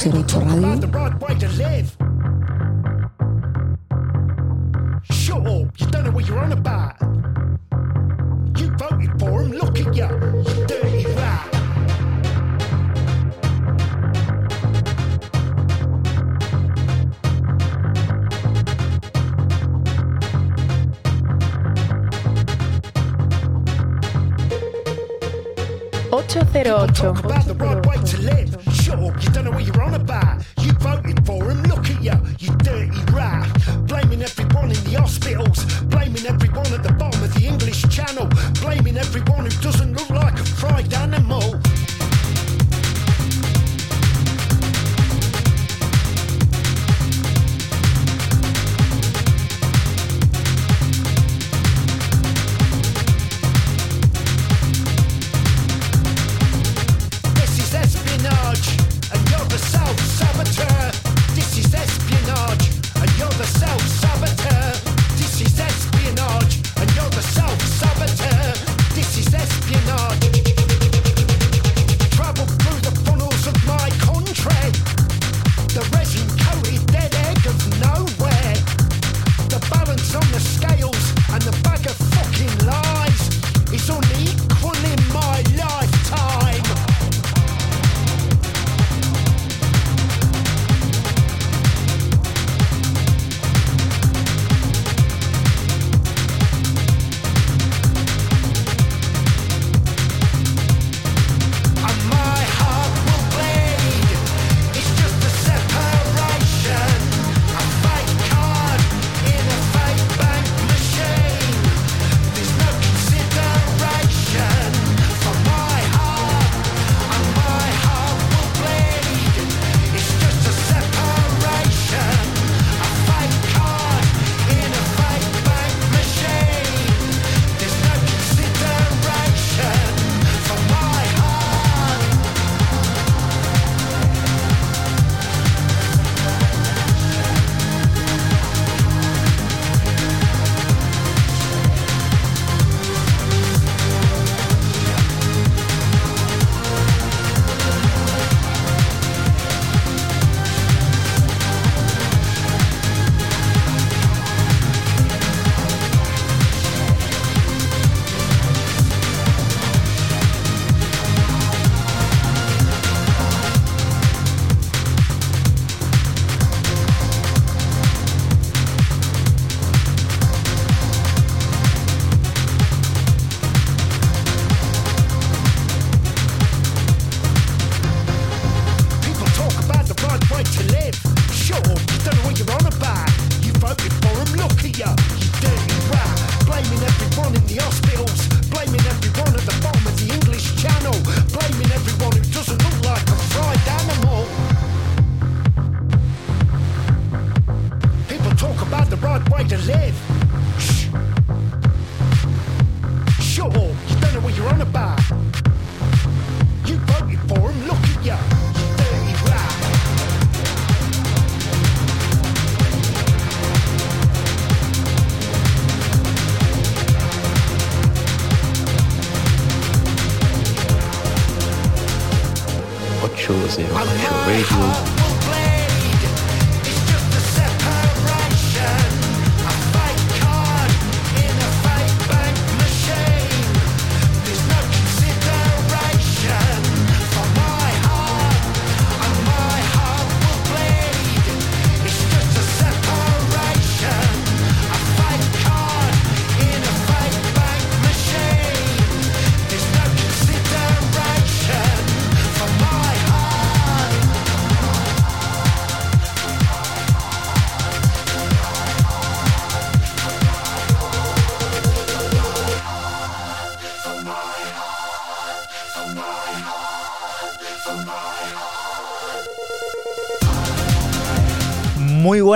808 Radio. Shut you what you're about. You voted for him, look at you, you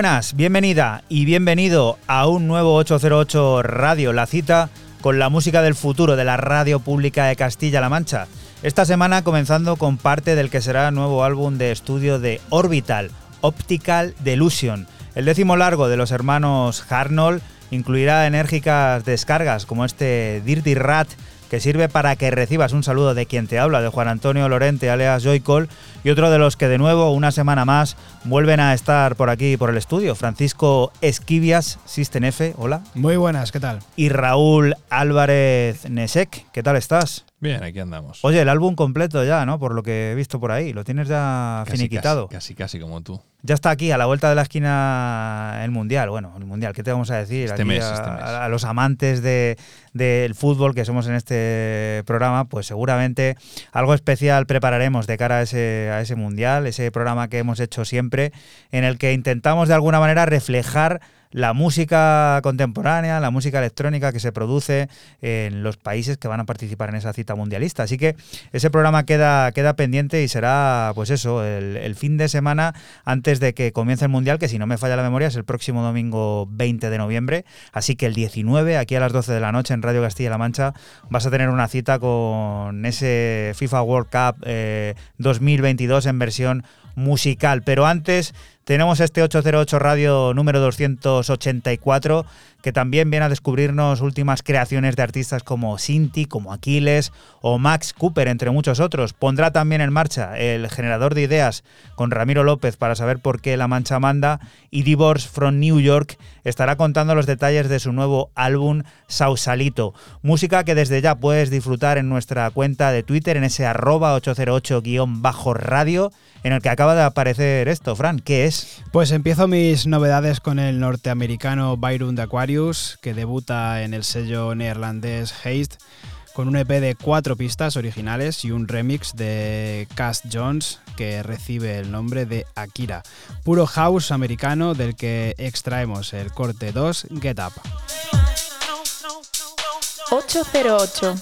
Buenas, bienvenida y bienvenido a un nuevo 808 Radio, la cita con la música del futuro de la radio pública de Castilla-La Mancha. Esta semana comenzando con parte del que será nuevo álbum de estudio de Orbital, Optical Delusion. El décimo largo de los hermanos Harnold incluirá enérgicas descargas como este Dirty Rat que sirve para que recibas un saludo de quien te habla, de Juan Antonio Lorente, alias Joycol, y otro de los que de nuevo, una semana más, vuelven a estar por aquí, por el estudio, Francisco Esquivias, System F, hola. Muy buenas, ¿qué tal? Y Raúl Álvarez Nesek, ¿qué tal estás? Bien, aquí andamos. Oye, el álbum completo ya, ¿no? Por lo que he visto por ahí, lo tienes ya Casi, finiquitado. Casi, casi, casi como tú. Ya está aquí, a la vuelta de la esquina, el Mundial. Bueno, el Mundial, ¿qué te vamos a decir? Este Aquí mes, a, este mes. a los amantes de- del fútbol que somos en este programa, pues seguramente algo especial prepararemos de cara a ese, a ese Mundial, ese programa que hemos hecho siempre, en el que intentamos de alguna manera reflejar la música contemporánea, la música electrónica que se produce en los países que van a participar en esa cita mundialista. Así que ese programa queda, queda pendiente y será, pues eso, el, fin de semana antes de que comience el Mundial, que si no me falla la memoria es el próximo domingo 20 de noviembre. Así que el 19, aquí a las 12 de la noche en Radio Castilla-La Mancha, vas a tener una cita con ese FIFA World Cup eh, 2022 en versión musical. Pero antes tenemos este 808 Radio número 284 que también viene a descubrirnos últimas creaciones de artistas como Sinti, como Aquiles o Max Cooper, entre muchos otros. Pondrá también en marcha el generador de ideas con Ramiro López para saber por qué La Mancha manda y Divorce from New York estará contando los detalles de su nuevo álbum Sausalito. Música que desde ya puedes disfrutar en nuestra cuenta de Twitter en ese arroba 808-radio en el que acaba de aparecer esto. Fran, ¿qué es? Pues empiezo mis novedades con el norteamericano Byron de Aquarius, que debuta en el sello neerlandés Haste con un EP de cuatro pistas originales y un remix de Cass Jones que recibe el nombre de Akira, puro house americano del que extraemos el corte 2 Get Up. 808.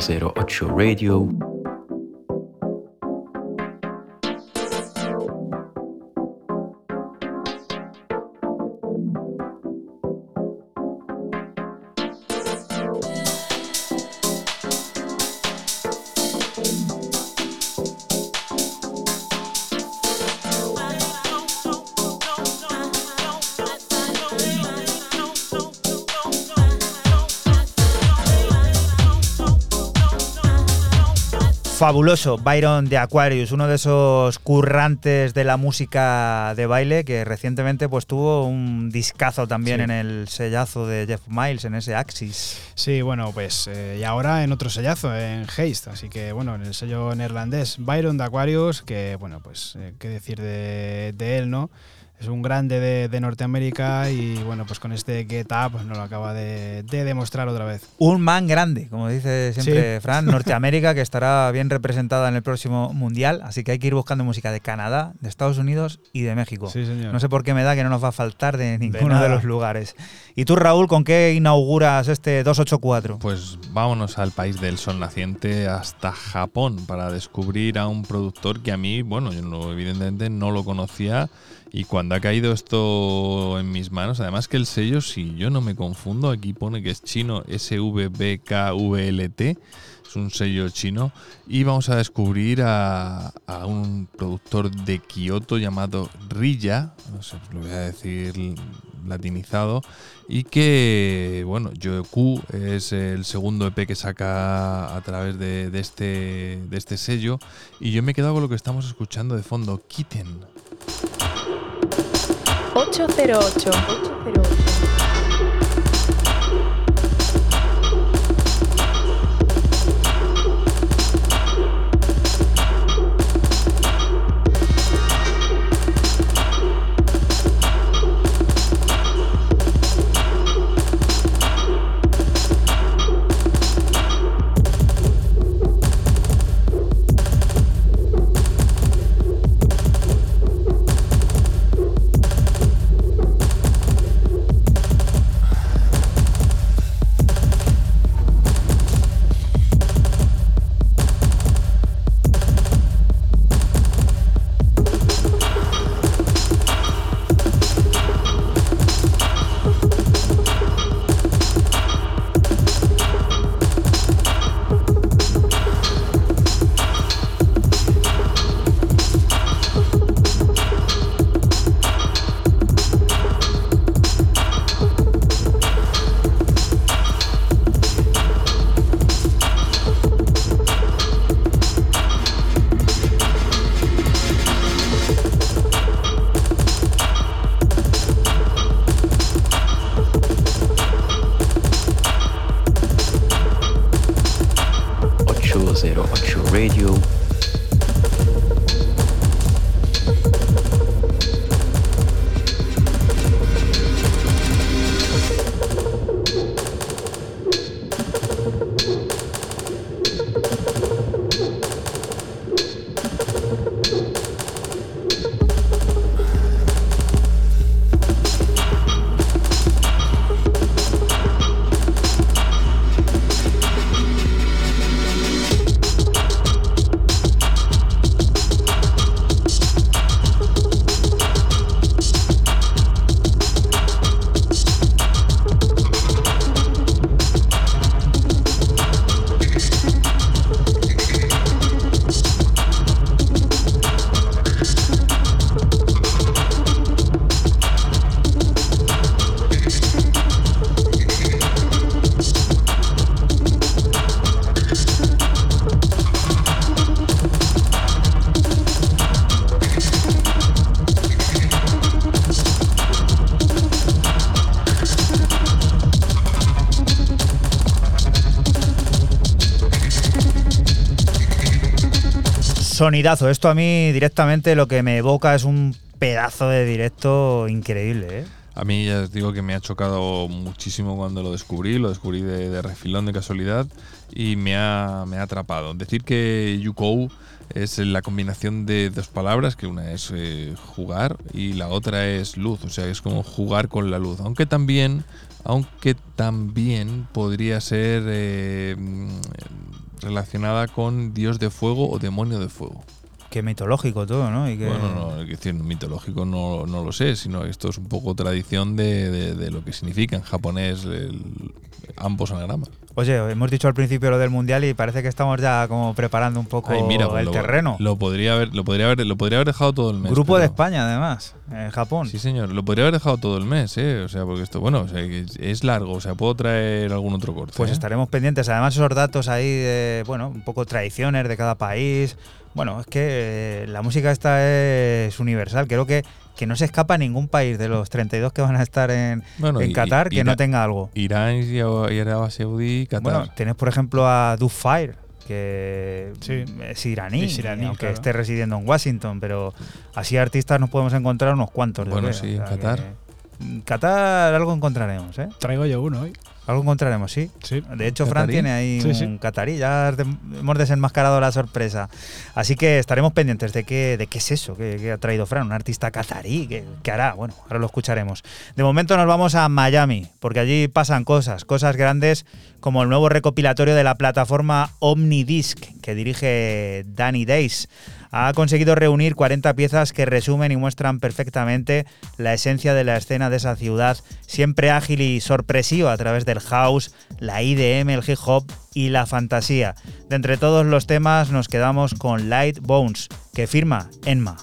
008 Radio. Fabuloso, Byron de Aquarius, uno de esos currantes de la música de baile que recientemente pues tuvo un discazo también Sí. en el sellazo de Jeff Miles, en ese Axis. Sí, bueno, pues eh, y ahora en otro sellazo, en Haste, así que bueno, en el sello neerlandés Byron de Aquarius, que bueno, pues eh, qué decir de, de él, ¿no? Es un grande de, de Norteamérica y bueno, pues con este Get Up nos lo acaba de, de demostrar otra vez. Un man grande, como dice siempre Sí. Fran, Norteamérica, que estará bien representada en el próximo Mundial, así que hay que ir buscando música de Canadá, de Estados Unidos y de México. Sí, señor. No sé por qué me da que no nos va a faltar de ninguno de, nada. los lugares. ¿Y tú, Raúl, con qué inauguras este 284? Pues vámonos al país del sol naciente hasta Japón para descubrir a un productor que a mí, bueno, yo no, evidentemente no lo conocía y cuando ha caído esto en mis manos, además que el sello, si yo no me confundo, aquí pone que es chino SVBKVLT, es un sello chino y vamos a descubrir a, un productor de Kioto llamado Rilla, no sé, lo voy a decir latinizado, y que, bueno, Yoku es el segundo EP que saca a través de, de este, de este sello. Y yo me he quedado con lo que estamos escuchando de fondo, Kitten. 808. 808. Sonidazo. Esto a mí directamente lo que me evoca es un pedazo de directo increíble, ¿eh? A mí ya os digo que me ha chocado muchísimo cuando lo descubrí, lo descubrí de, refilón de casualidad y me ha, me ha atrapado. Decir que Yukou es la combinación de dos palabras, que una es eh, jugar y la otra es luz, o sea, es como jugar con la luz, aunque también, aunque también podría ser eh, mm, relacionada con dios de fuego o demonio de fuego. Qué mitológico todo, ¿no? Bueno, no, es decir, mitológico no, no lo sé, sino esto es un poco tradición de, de- de lo que significa en japonés el- ambos anagramas. Oye, hemos dicho al principio lo del mundial y parece que estamos ya como preparando un poco Ay, mira, pues el lo, terreno. Lo podría haber, lo podría haber, lo podría haber dejado todo el mes. Grupo de España, además, en Japón. Sí, señor. Lo podría haber dejado todo el mes, ¿eh? O sea, porque esto, bueno, o sea, que es- es largo. O sea, puedo traer algún otro corte. Pues ¿eh? estaremos pendientes. Además, esos datos ahí de, bueno, un poco tradiciones de cada país. Bueno, es que eh, la música esta es universal. Creo que, que no se escapa ningún país de los 32 que van a estar en, Bueno, en y- Qatar y- que no tenga algo. Irán y, Arabia Saudí, Qatar. Bueno, tienes por ejemplo a Do Fire, que Sí. es iraní, Es iraní, aunque claro. esté residiendo en Washington, pero así artistas nos podemos encontrar unos cuantos. Bueno, sí, en Qatar. en Qatar algo encontraremos, ¿eh? Traigo yo uno hoy. Algo encontraremos, sí. Sí. De hecho, Fran tiene ahí Sí, sí. un catarí, ya de- hemos desenmascarado la sorpresa. Así que estaremos pendientes de qué, de qué es eso que, que ha traído Fran, un artista catarí, ¿qué, qué hará? Bueno, ahora lo escucharemos. De momento nos vamos a Miami, porque allí pasan cosas, cosas grandes como el nuevo recopilatorio de la plataforma Omnidisc que dirige Danny Days. Ha conseguido reunir 40 piezas que resumen y muestran perfectamente la esencia de la escena de esa ciudad, siempre ágil y sorpresiva a través del house, la IDM, el hip hop y la fantasía. De entre todos los temas nos quedamos con Light Bones, que firma Enma.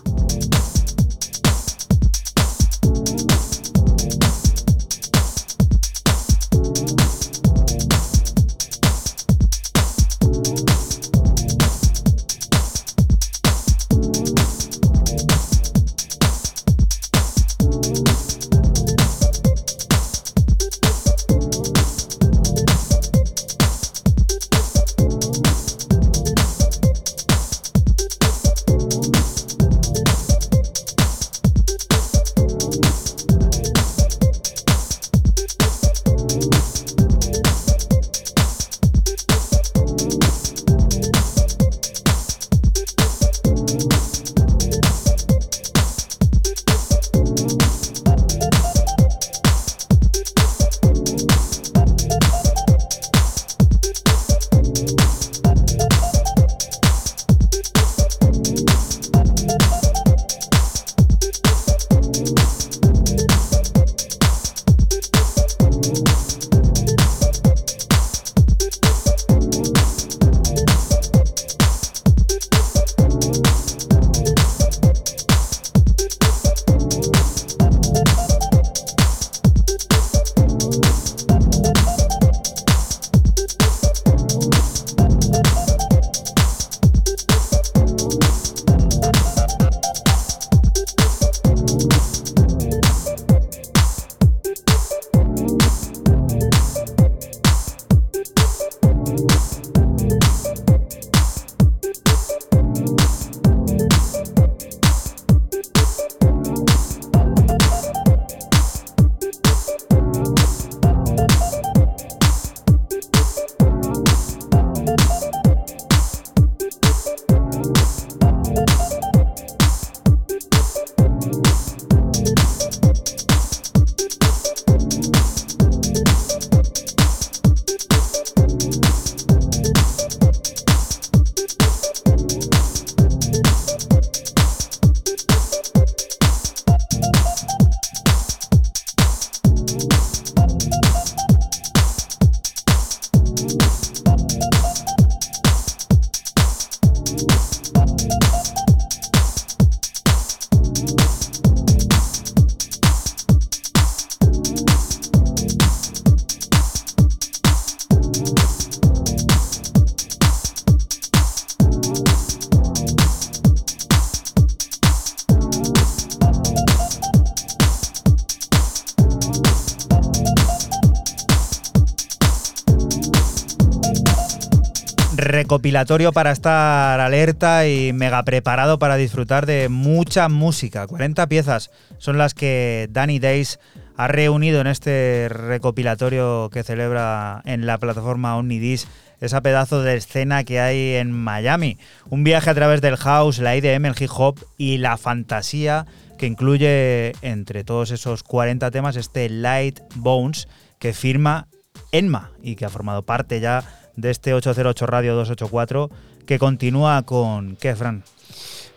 Recopilatorio para estar alerta y mega preparado para disfrutar de mucha música. 40 piezas son las que Danny Days ha reunido en este recopilatorio que celebra en la plataforma Omnidis esa pedazo de escena que hay en Miami. Un viaje a través del house, la IDM, el hip hop y la fantasía que incluye entre todos esos 40 temas este Light Bones que firma Enma y que ha formado parte ya de este 808 Radio 284 que continúa con ¿qué, Fran?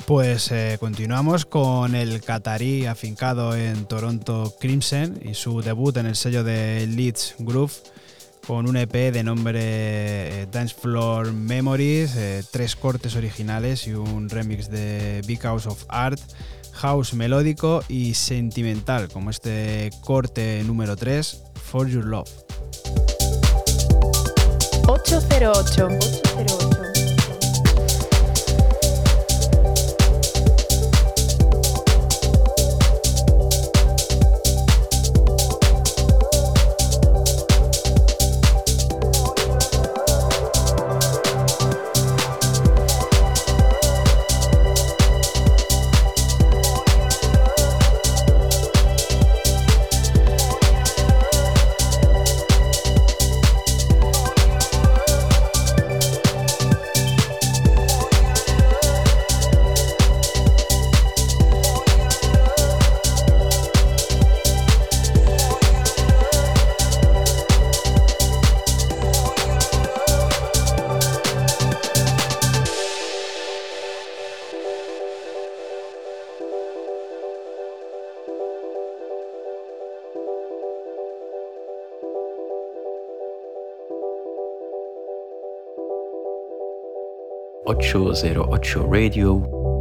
Pues eh, continuamos con el catarí afincado en Toronto Crimson y su debut en el sello de Leeds Groove con un EP de nombre eh, Dance Floor Memories, eh, tres cortes originales y un remix de Big House of Art, house melódico y sentimental, como este corte número 3, For Your Love. 808. 808. 808 Radio.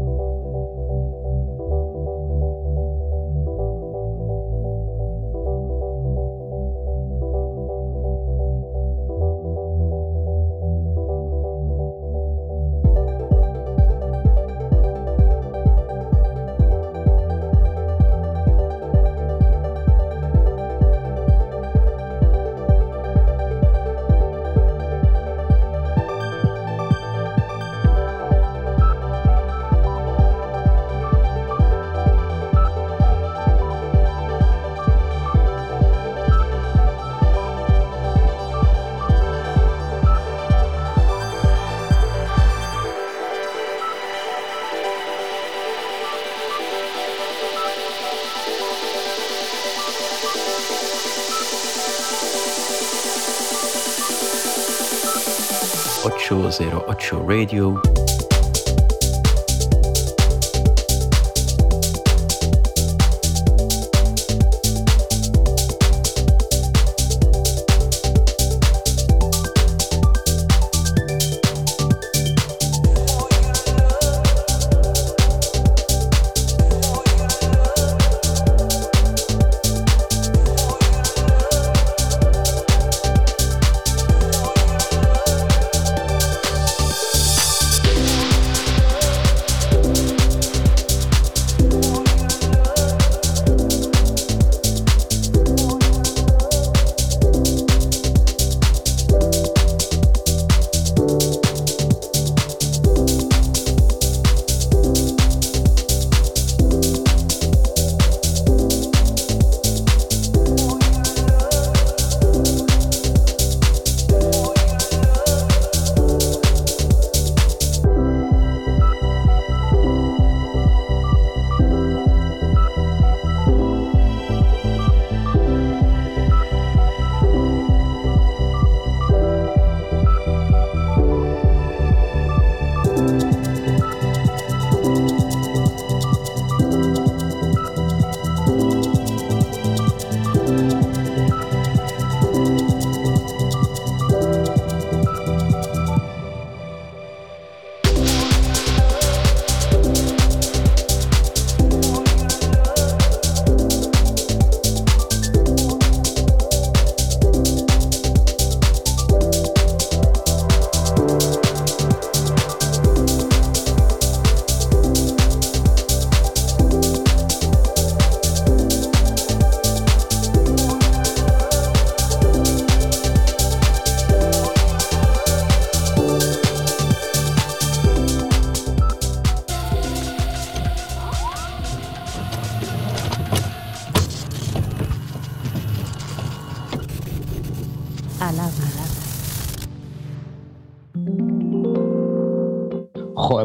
Show Radio.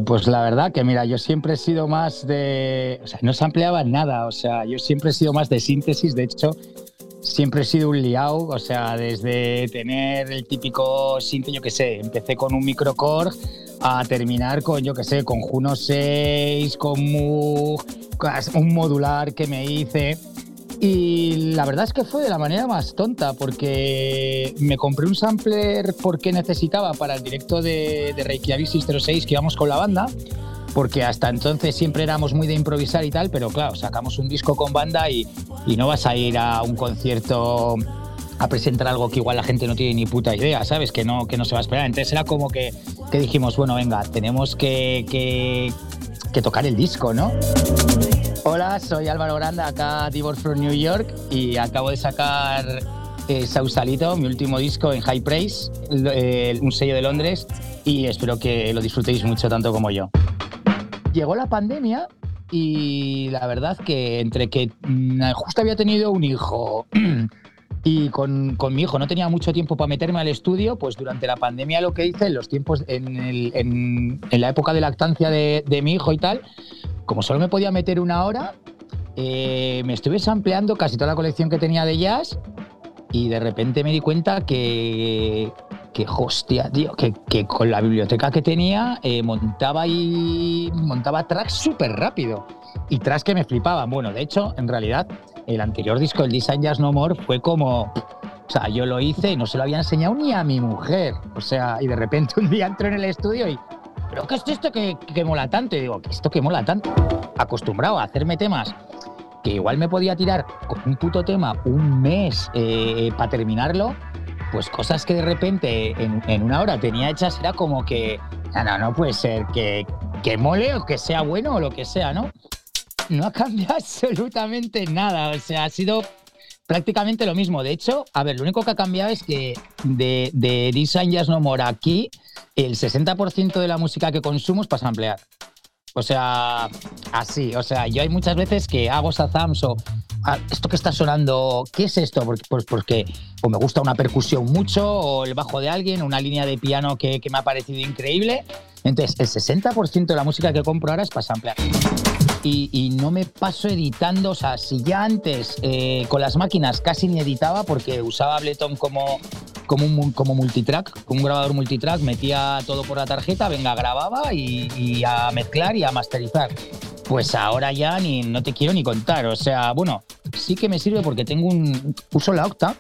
Pues la verdad que mira, yo siempre he sido más de. O sea, no se ampliaba nada. O sea, yo siempre he sido más de síntesis. De hecho, siempre he sido un liao. O sea, desde tener el típico sinte, yo qué sé, empecé con un microcore a terminar con, yo qué sé, con Juno 6, con Moog, un modular que me hice. Y la verdad es que fue de la manera más tonta, porque me compré un sampler porque necesitaba para el directo de, de Reykjavik 606 que íbamos con la banda, porque hasta entonces siempre éramos muy de improvisar y tal, pero claro, sacamos un disco con banda y, y no vas a ir a un concierto a presentar algo que igual la gente no tiene ni puta idea, ¿sabes? Que no, que no se va a esperar. Entonces era como que, que dijimos, bueno, venga, tenemos que, que, que tocar el disco, ¿no? Hola, soy Álvaro Granda, acá Divorce from New York y acabo de sacar eh, Sausalito, mi último disco en High Praise, eh, un sello de Londres y espero que lo disfrutéis mucho tanto como yo. Llegó la pandemia y la verdad que entre que mm, justo había tenido un hijo y con, con mi hijo no tenía mucho tiempo para meterme al estudio, pues durante la pandemia lo que hice en los tiempos, en, el- en- en la época de lactancia de, de mi hijo y tal, como solo me podía meter una hora, eh, me estuve sampleando casi toda la colección que tenía de jazz y de repente me di cuenta que, que hostia, tío, que, con la biblioteca que tenía eh, montaba y montaba tracks súper rápido y tracks que me flipaban. Bueno, de hecho, en realidad, el anterior disco, el Design Jazz No More, fue como. O sea, yo lo hice y no se lo había enseñado ni a mi mujer. O sea, y de repente un día entro en el estudio y. ¿Pero qué es esto que, que mola tanto? Y digo, ¿qué es esto que mola tanto? Acostumbrado a hacerme temas que igual me podía tirar con un puto tema un mes para terminarlo, pues cosas que de repente en, en una hora tenía hechas era como que, no, no, no puede ser que, que mole o que sea bueno o lo que sea, ¿no? No ha cambiado absolutamente nada, o sea, ha sido prácticamente lo mismo. De hecho, a ver, lo único que ha cambiado es que de, de Design Jazz No More aquí, el 60% de la música que consumo es para samplear. O sea, así. O sea, yo hay muchas veces que hago Sazams o "Ah, esto que está sonando, ¿qué es esto? Porque, pues porque o me gusta una percusión mucho o el bajo de alguien, una línea de piano que, que me ha parecido increíble. Entonces, el 60% de la música que compro ahora es para samplear. Y, no me paso editando, o sea, si ya antes eh, con las máquinas casi ni editaba porque usaba Ableton como, como, multitrack, un grabador multitrack, metía todo por la tarjeta, venga, grababa y, a mezclar y a masterizar. Pues ahora ya ni no te quiero ni contar, o sea, bueno, sí que me sirve porque tengo un uso la octa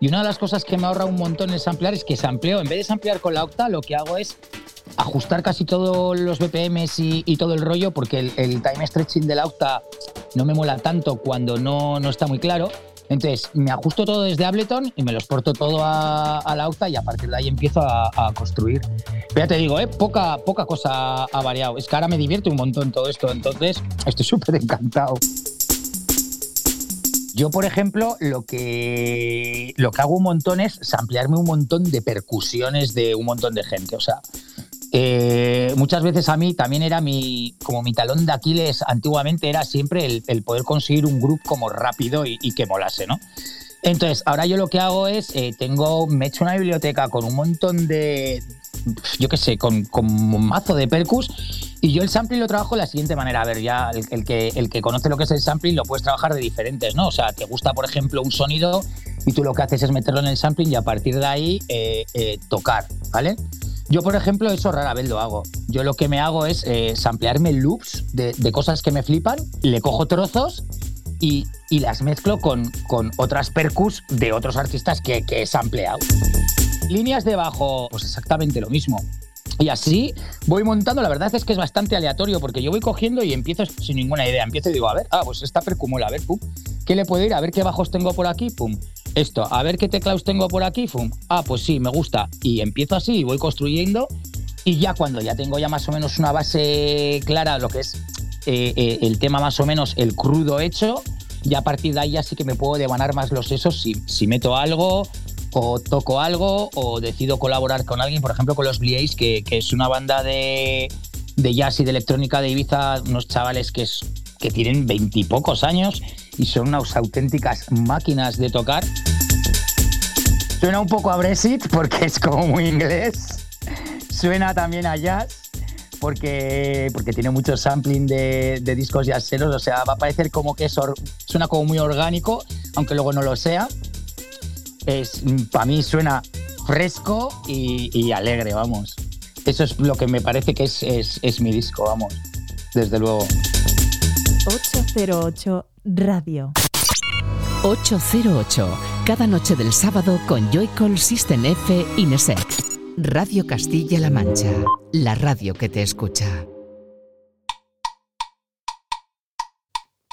y una de las cosas que me ahorra un montón el samplear es que sampleo, en vez de samplear con la octa, lo que hago es ajustar casi todos los BPMs y, todo el rollo, porque el, time stretching de la octa no me mola tanto cuando no, no está muy claro. Entonces, me ajusto todo desde Ableton y me lo exporto todo a, a la octa y a partir de ahí empiezo a, construir. Pero ya te digo, ¿eh? poca, poca cosa ha variado. Es que ahora me divierte un montón todo esto, entonces estoy súper encantado. Yo, por ejemplo, lo que, lo que hago un montón es samplearme un montón de percusiones de un montón de gente. O sea, eh, muchas veces a mí también era mi, como mi talón de Aquiles antiguamente era siempre el, poder conseguir un grupo como rápido y, que molase, ¿no? Entonces, ahora yo lo que hago es, eh, tengo, me he hecho una biblioteca con un montón de, yo qué sé, con, con un mazo de percus y yo el sampling lo trabajo de la siguiente manera. A ver, ya el, que, el que conoce lo que es el sampling lo puedes trabajar de diferentes, ¿no? O sea, te gusta, por ejemplo, un sonido y tú lo que haces es meterlo en el sampling y a partir de ahí eh, tocar, ¿vale? Yo, por ejemplo, eso rara vez lo hago. Yo lo que me hago es eh, samplearme loops de, cosas que me flipan, le cojo trozos y, las mezclo con, con otras percus de otros artistas que, que he sampleado. Líneas de bajo, pues exactamente lo mismo. Y así voy montando, la verdad es que es bastante aleatorio porque yo voy cogiendo y empiezo sin ninguna idea. Empiezo y digo, a ver, ah, pues esta percumula, a ver, pum, ¿qué le puedo ir? A ver qué bajos tengo por aquí, pum. Esto, a ver qué teclados tengo por aquí, pum. Ah, pues sí, me gusta. Y empiezo así y voy construyendo. Y ya cuando ya tengo ya más o menos una base clara, lo que es eh, eh, el tema más o menos, el crudo hecho, ya a partir de ahí ya sí que me puedo devanar más los sesos si, meto algo o toco algo o decido colaborar con alguien, por ejemplo con los Bliace, que, que es una banda de, de jazz y de electrónica de Ibiza, unos chavales que, es, que tienen veintipocos años y son unas auténticas máquinas de tocar. Suena un poco a Brexit porque es como muy inglés. Suena también a jazz porque, porque tiene mucho sampling de, de discos jazzeros. O sea, va a parecer como que es or- suena como muy orgánico, aunque luego no lo sea. Es, para mí suena fresco y, y alegre, vamos. Eso es lo que me parece que es, es, es mi disco, vamos. Desde luego. 808 Radio. 808, cada noche del sábado con Joycall System F Inesec. Radio Castilla-La Mancha, la radio que te escucha.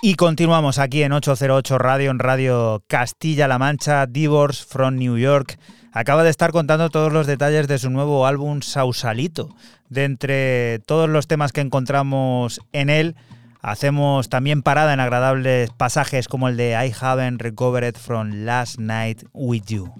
Y continuamos aquí en 808 Radio, en Radio Castilla-La Mancha, Divorce from New York. Acaba de estar contando todos los detalles de su nuevo álbum Sausalito. De entre todos los temas que encontramos en él, hacemos también parada en agradables pasajes como el de I Haven't Recovered from Last Night with You.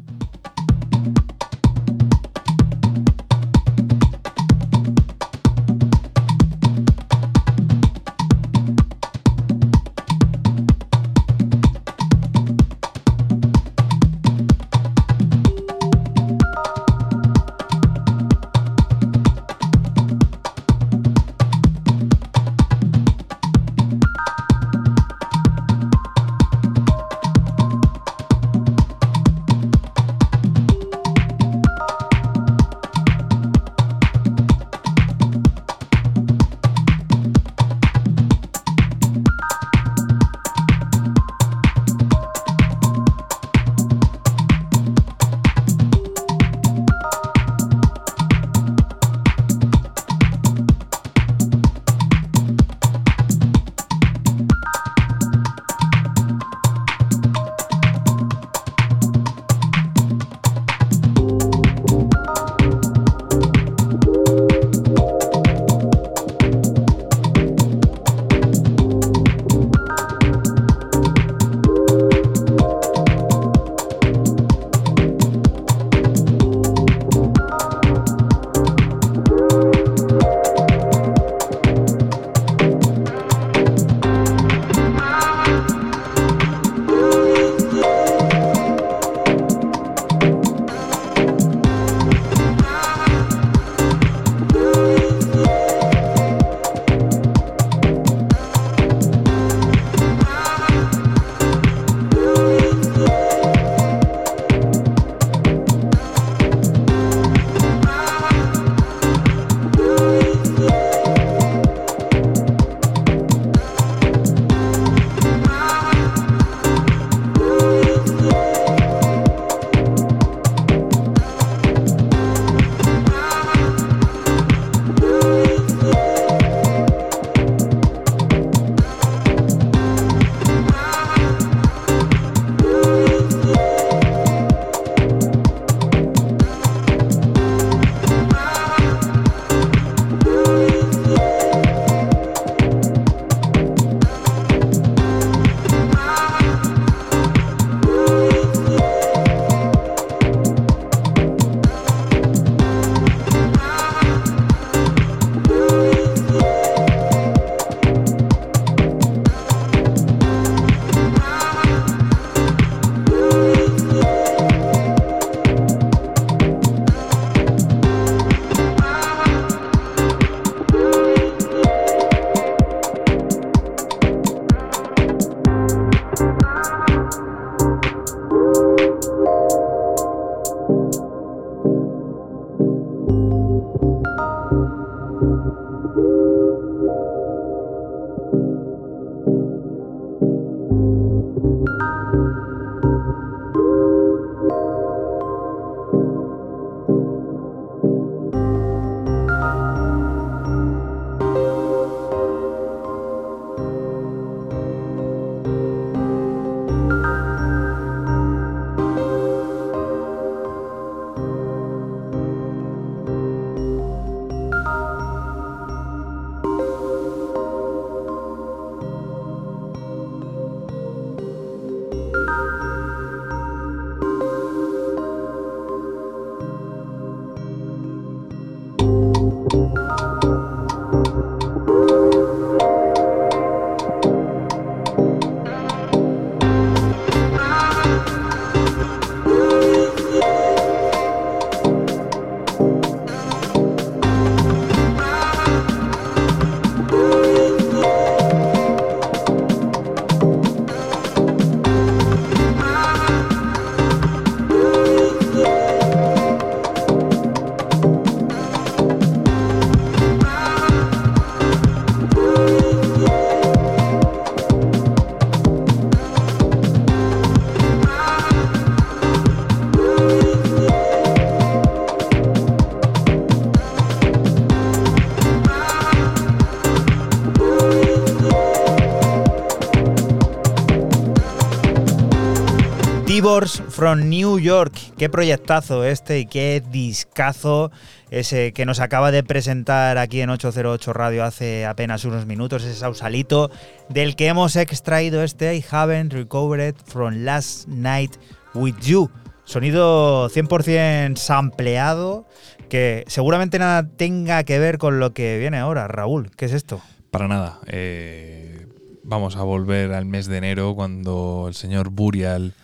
From New York. Qué proyectazo este y qué discazo ese que nos acaba de presentar aquí en 808 Radio hace apenas unos minutos, ese sausalito del que hemos extraído este I haven't recovered from last night with you. Sonido 100% sampleado que seguramente nada tenga que ver con lo que viene ahora. Raúl, ¿qué es esto? Para nada. eh, vamos a volver al mes de enero cuando el señor Burial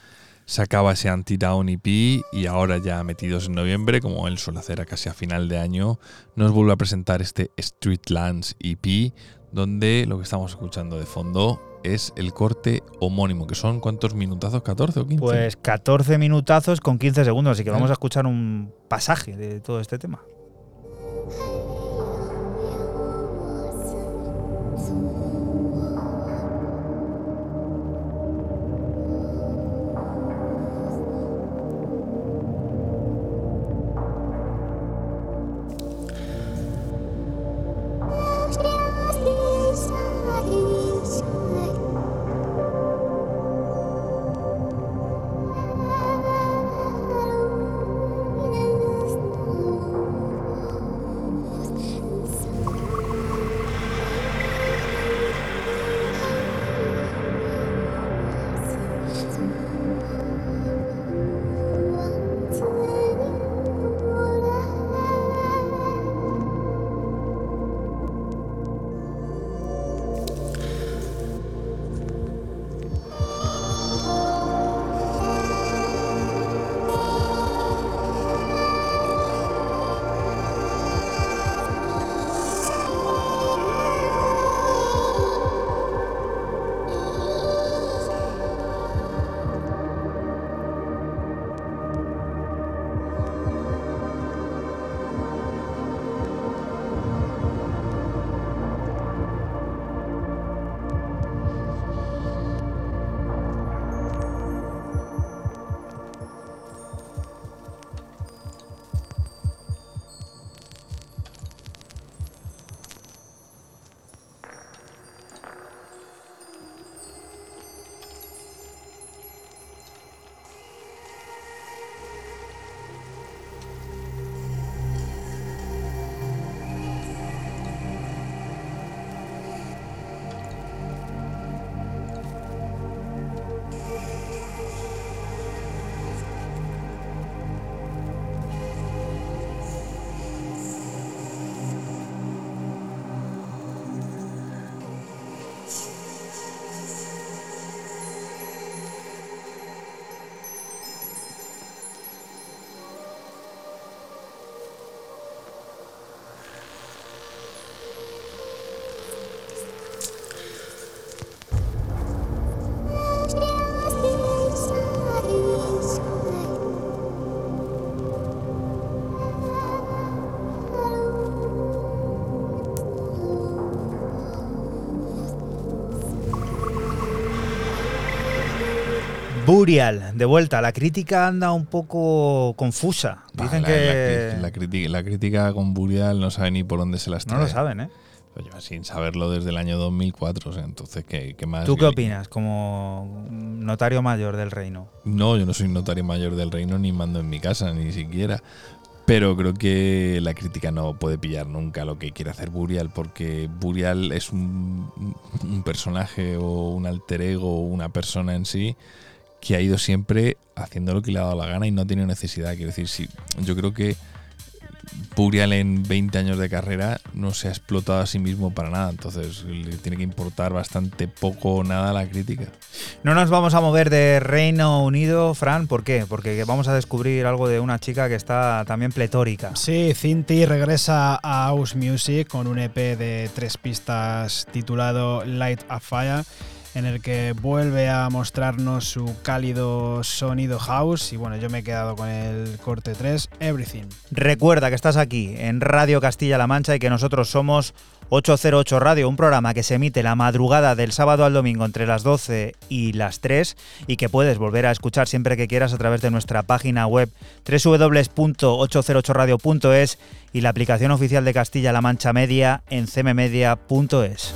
sacaba ese Anti-Down EP y ahora ya metidos en noviembre, como él suele hacer a casi a final de año, nos vuelve a presentar este Streetlands EP donde lo que estamos escuchando de fondo es el corte homónimo, que son ¿cuántos minutazos? ¿14 o 15? Pues 14 minutazos con 15 segundos, así que vamos a escuchar un pasaje de todo este tema. Burial, de vuelta. La crítica anda un poco confusa. Dicen la, que la, la crítica, la crítica con Burial no sabe ni por dónde se las no trae. lo saben, ¿eh? Lo lleva sin saberlo desde el año 2004, o sea, entonces, ¿qué, qué más? ¿Tú qué opinas como notario mayor del reino? No, yo no soy notario mayor del reino ni mando en mi casa, ni siquiera. Pero creo que la crítica no puede pillar nunca lo que quiere hacer Burial, porque Burial es un, un personaje o un alter ego o una persona en sí que ha ido siempre haciendo lo que le ha dado la gana y no ha tenido necesidad. Quiero decir, sí, yo creo que Burial en 20 años de carrera no se ha explotado a sí mismo para nada, entonces le tiene que importar bastante poco o nada la crítica. No nos vamos a mover de Reino Unido, Fran, ¿por qué? Porque vamos a descubrir algo de una chica que está también pletórica. Sí, Cinti regresa a House Music con un EP de tres pistas titulado Light a Fire, en el que vuelve a mostrarnos su cálido sonido house. Y bueno, yo me he quedado con el corte 3, Everything. Recuerda que estás aquí en Radio Castilla-La Mancha y que nosotros somos 808 Radio, un programa que se emite la madrugada del sábado al domingo entre las 12 y las 3 y que puedes volver a escuchar siempre que quieras a través de nuestra página web www.808radio.es y la aplicación oficial de Castilla-La Mancha Media en cmmedia.es.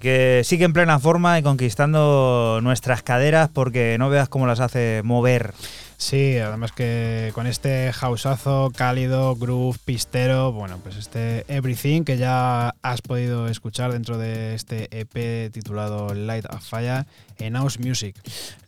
Que sigue en plena forma y conquistando nuestras caderas porque no veas cómo las hace mover. Sí, además que con este houseazo cálido, groove, pistero, bueno, pues este Everything que ya has podido escuchar dentro de este EP titulado Light of Fire en House Music.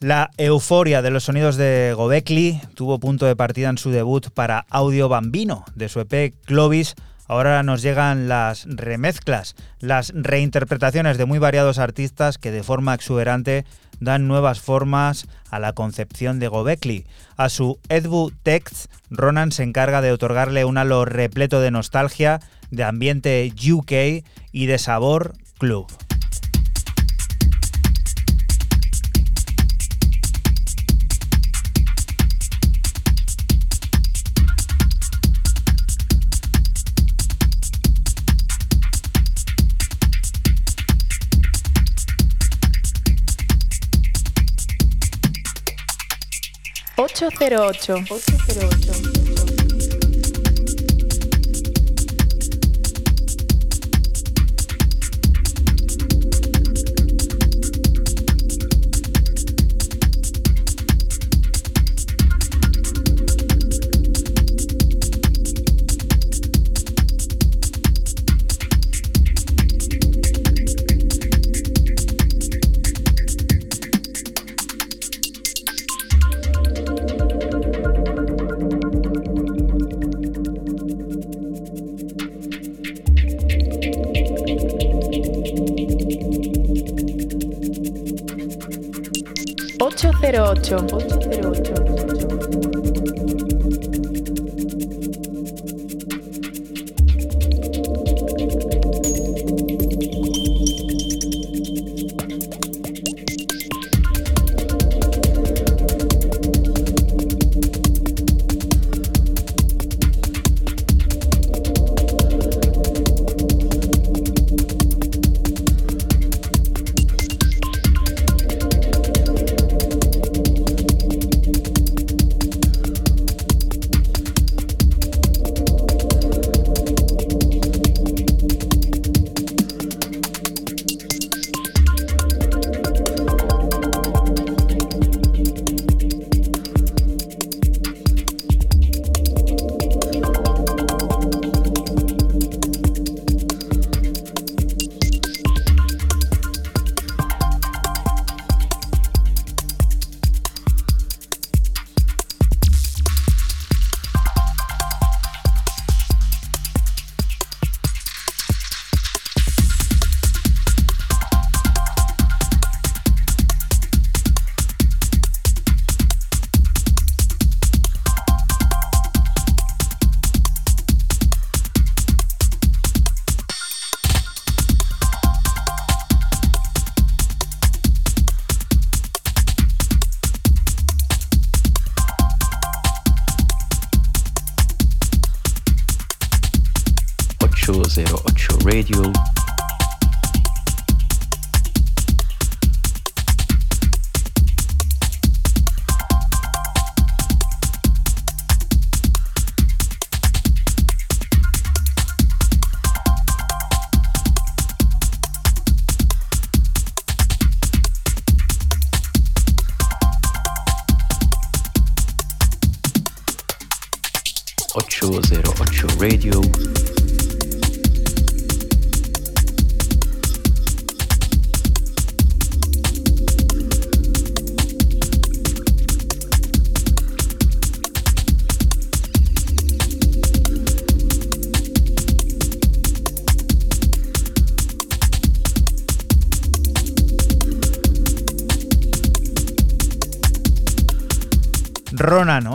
La euforia de los sonidos de Gobekli tuvo punto de partida en su debut para Audio Bambino de su EP Clovis. Ahora nos llegan las remezclas, las reinterpretaciones de muy variados artistas que de forma exuberante dan nuevas formas a la concepción de Gobekli. A su Edbu Text, Ronan se encarga de otorgarle un halo repleto de nostalgia, de ambiente UK y de sabor club. Ocho cero 808. 808.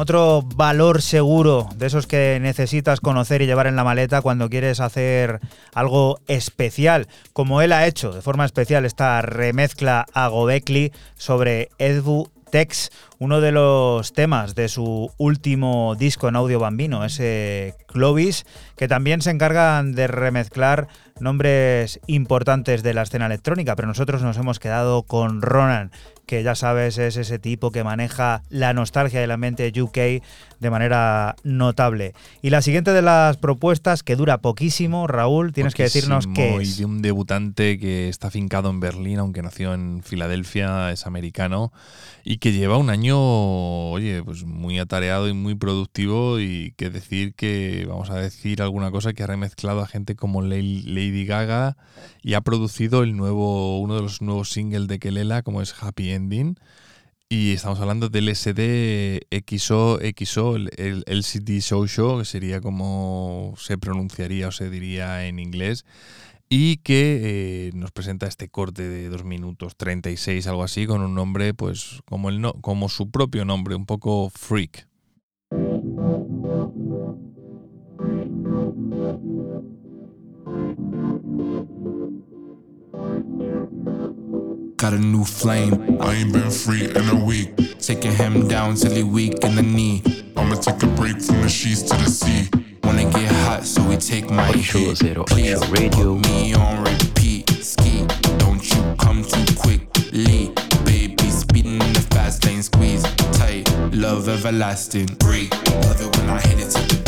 Otro valor seguro de esos que necesitas conocer y llevar en la maleta cuando quieres hacer algo especial, como él ha hecho de forma especial esta remezcla a Gobekli sobre Edu Tex, uno de los temas de su último disco en audio bambino, ese Clovis, que también se encargan de remezclar nombres importantes de la escena electrónica, pero nosotros nos hemos quedado con Ronan, que ya sabes es ese tipo que maneja la nostalgia de la mente UK de manera notable. Y la siguiente de las propuestas, que dura poquísimo, Raúl, tienes que decirnos qué es. Y de un debutante que está fincado en Berlín, aunque nació en Filadelfia, es americano, y que lleva un año, oye, pues muy atareado y muy productivo, y que decir que, vamos a decir alguna cosa, que ha remezclado a gente como Lady Gaga y ha producido el nuevo, uno de los nuevos singles de Kelela, como es Happy Y estamos hablando del SD XO, el LCD Show Show, que sería como se pronunciaría o se diría en inglés, y que eh, nos presenta este corte de 2 minutos 36, algo así, con un nombre, pues, como, el no, como su propio nombre, un poco freak. Got a new flame. I ain't been free in a week. Taking him down till he weak in the knee. I'ma take a break from the sheets to the sea. Wanna get hot, so we take my heat. Please Radio. put me on repeat. Ski, don't you come too quickly. Baby, speeding in the fast lane, squeeze tight. Love everlasting. Break, love it when I hit it to the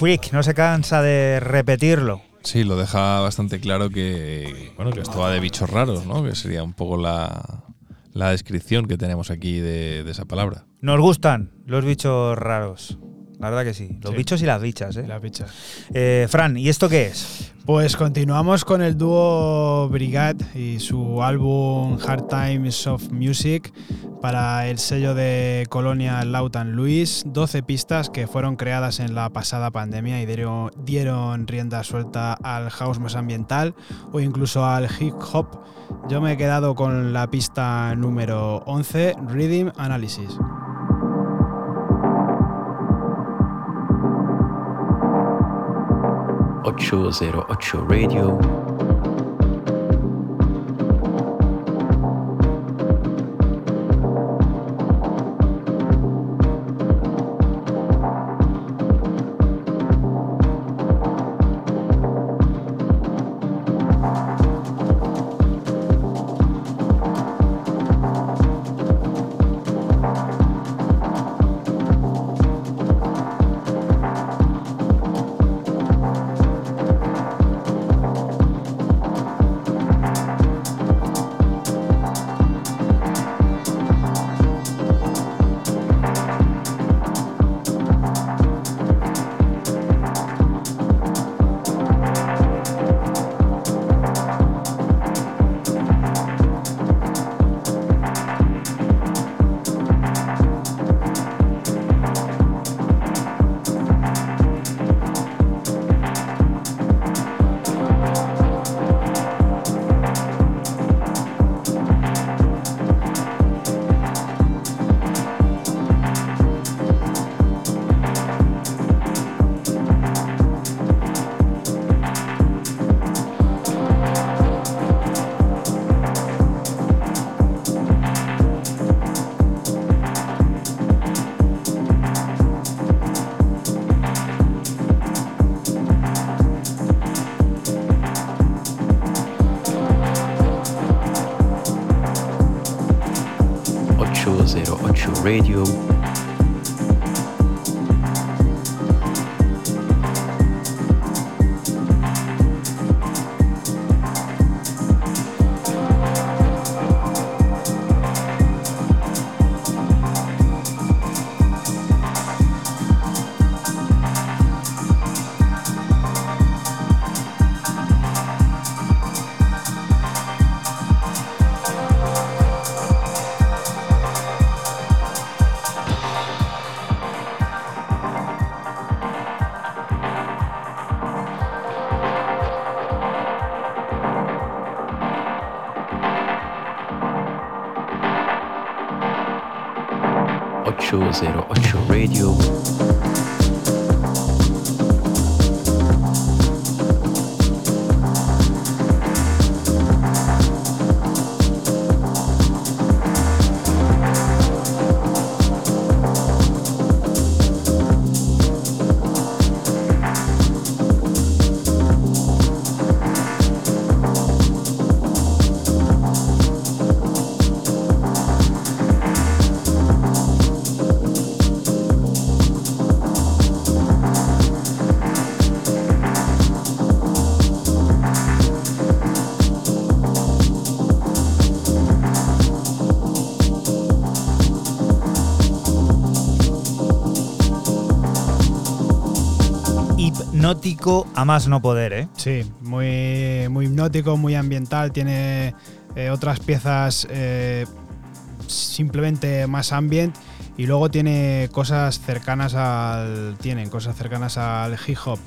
Freak, no se cansa de repetirlo. Sí, lo deja bastante claro que, bueno, que esto va de bichos raros, ¿no? Que sería un poco la, la descripción que tenemos aquí de, de esa palabra. Nos gustan los bichos raros. la verdad que sí. Los Sí. bichos y las bichas, ¿eh? Las bichas. Eh, Fran, ¿y esto qué es? Pues continuamos con el dúo Brigade y su álbum Hard Times of Music para el sello de Colonia Lautan Luis. 12 pistas que fueron creadas en la pasada pandemia y dieron, rienda suelta al house más ambiental o incluso al hip hop. Yo me he quedado con la pista número 11, Rhythm Analysis. Ocho zero ocho Radio. Hipnótico a más no poder, ¿eh? Sí, muy, muy hipnótico, muy ambiental. Tiene eh, otras piezas eh, simplemente más ambient y luego tiene cosas cercanas al tienen cosas cercanas al hip hop.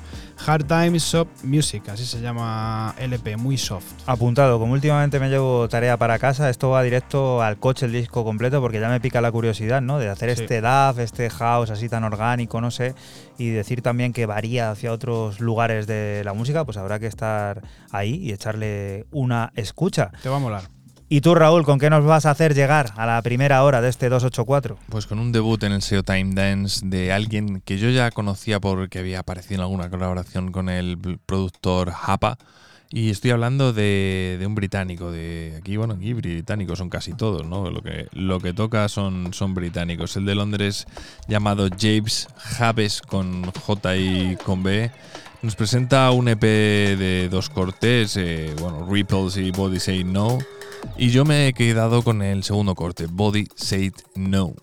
Hard Time Soft Music, así se llama LP, muy soft. Apuntado, como últimamente me llevo tarea para casa, esto va directo al coche el disco completo porque ya me pica la curiosidad, ¿no? De hacer Sí. este DAF, este house así tan orgánico, no sé, y decir también que varía hacia otros lugares de la música, pues habrá que estar ahí y echarle una escucha. Te va a molar. Y tú, Raúl, ¿con qué nos vas a hacer llegar a la primera hora de este 284? Pues con un debut en el SEO Time Dance de alguien que yo ya conocía porque había aparecido en alguna colaboración con el productor Japa. Y estoy hablando de, un británico, de aquí, bueno, aquí británicos son casi todos, ¿no? Lo que, toca son, son británicos. El de Londres llamado James Javes con J y con B. Nos presenta un EP de dos cortes, eh, bueno, Ripples y Body Say No. Y yo me he quedado con el segundo corte, Body Said No.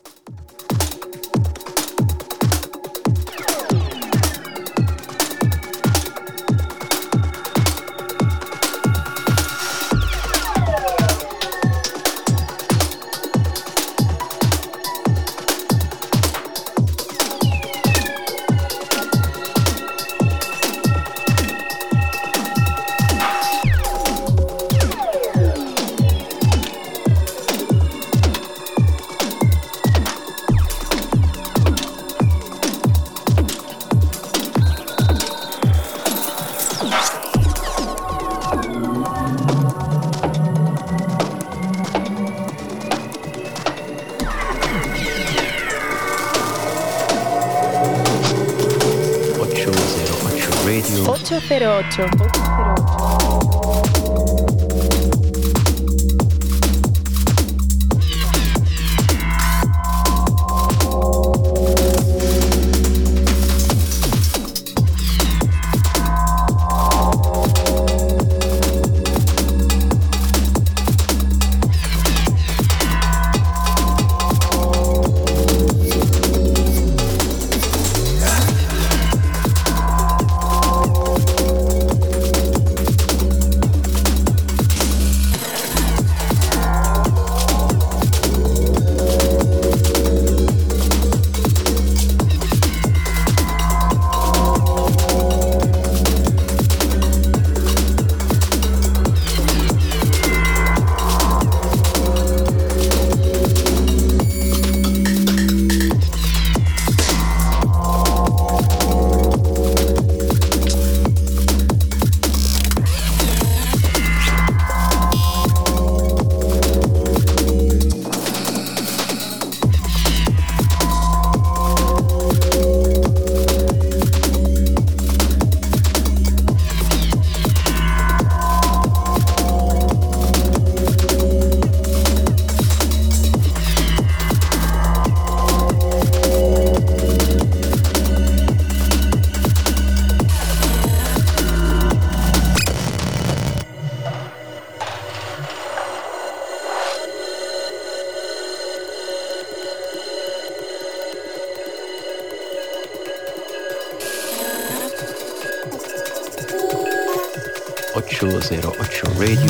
08 Radio.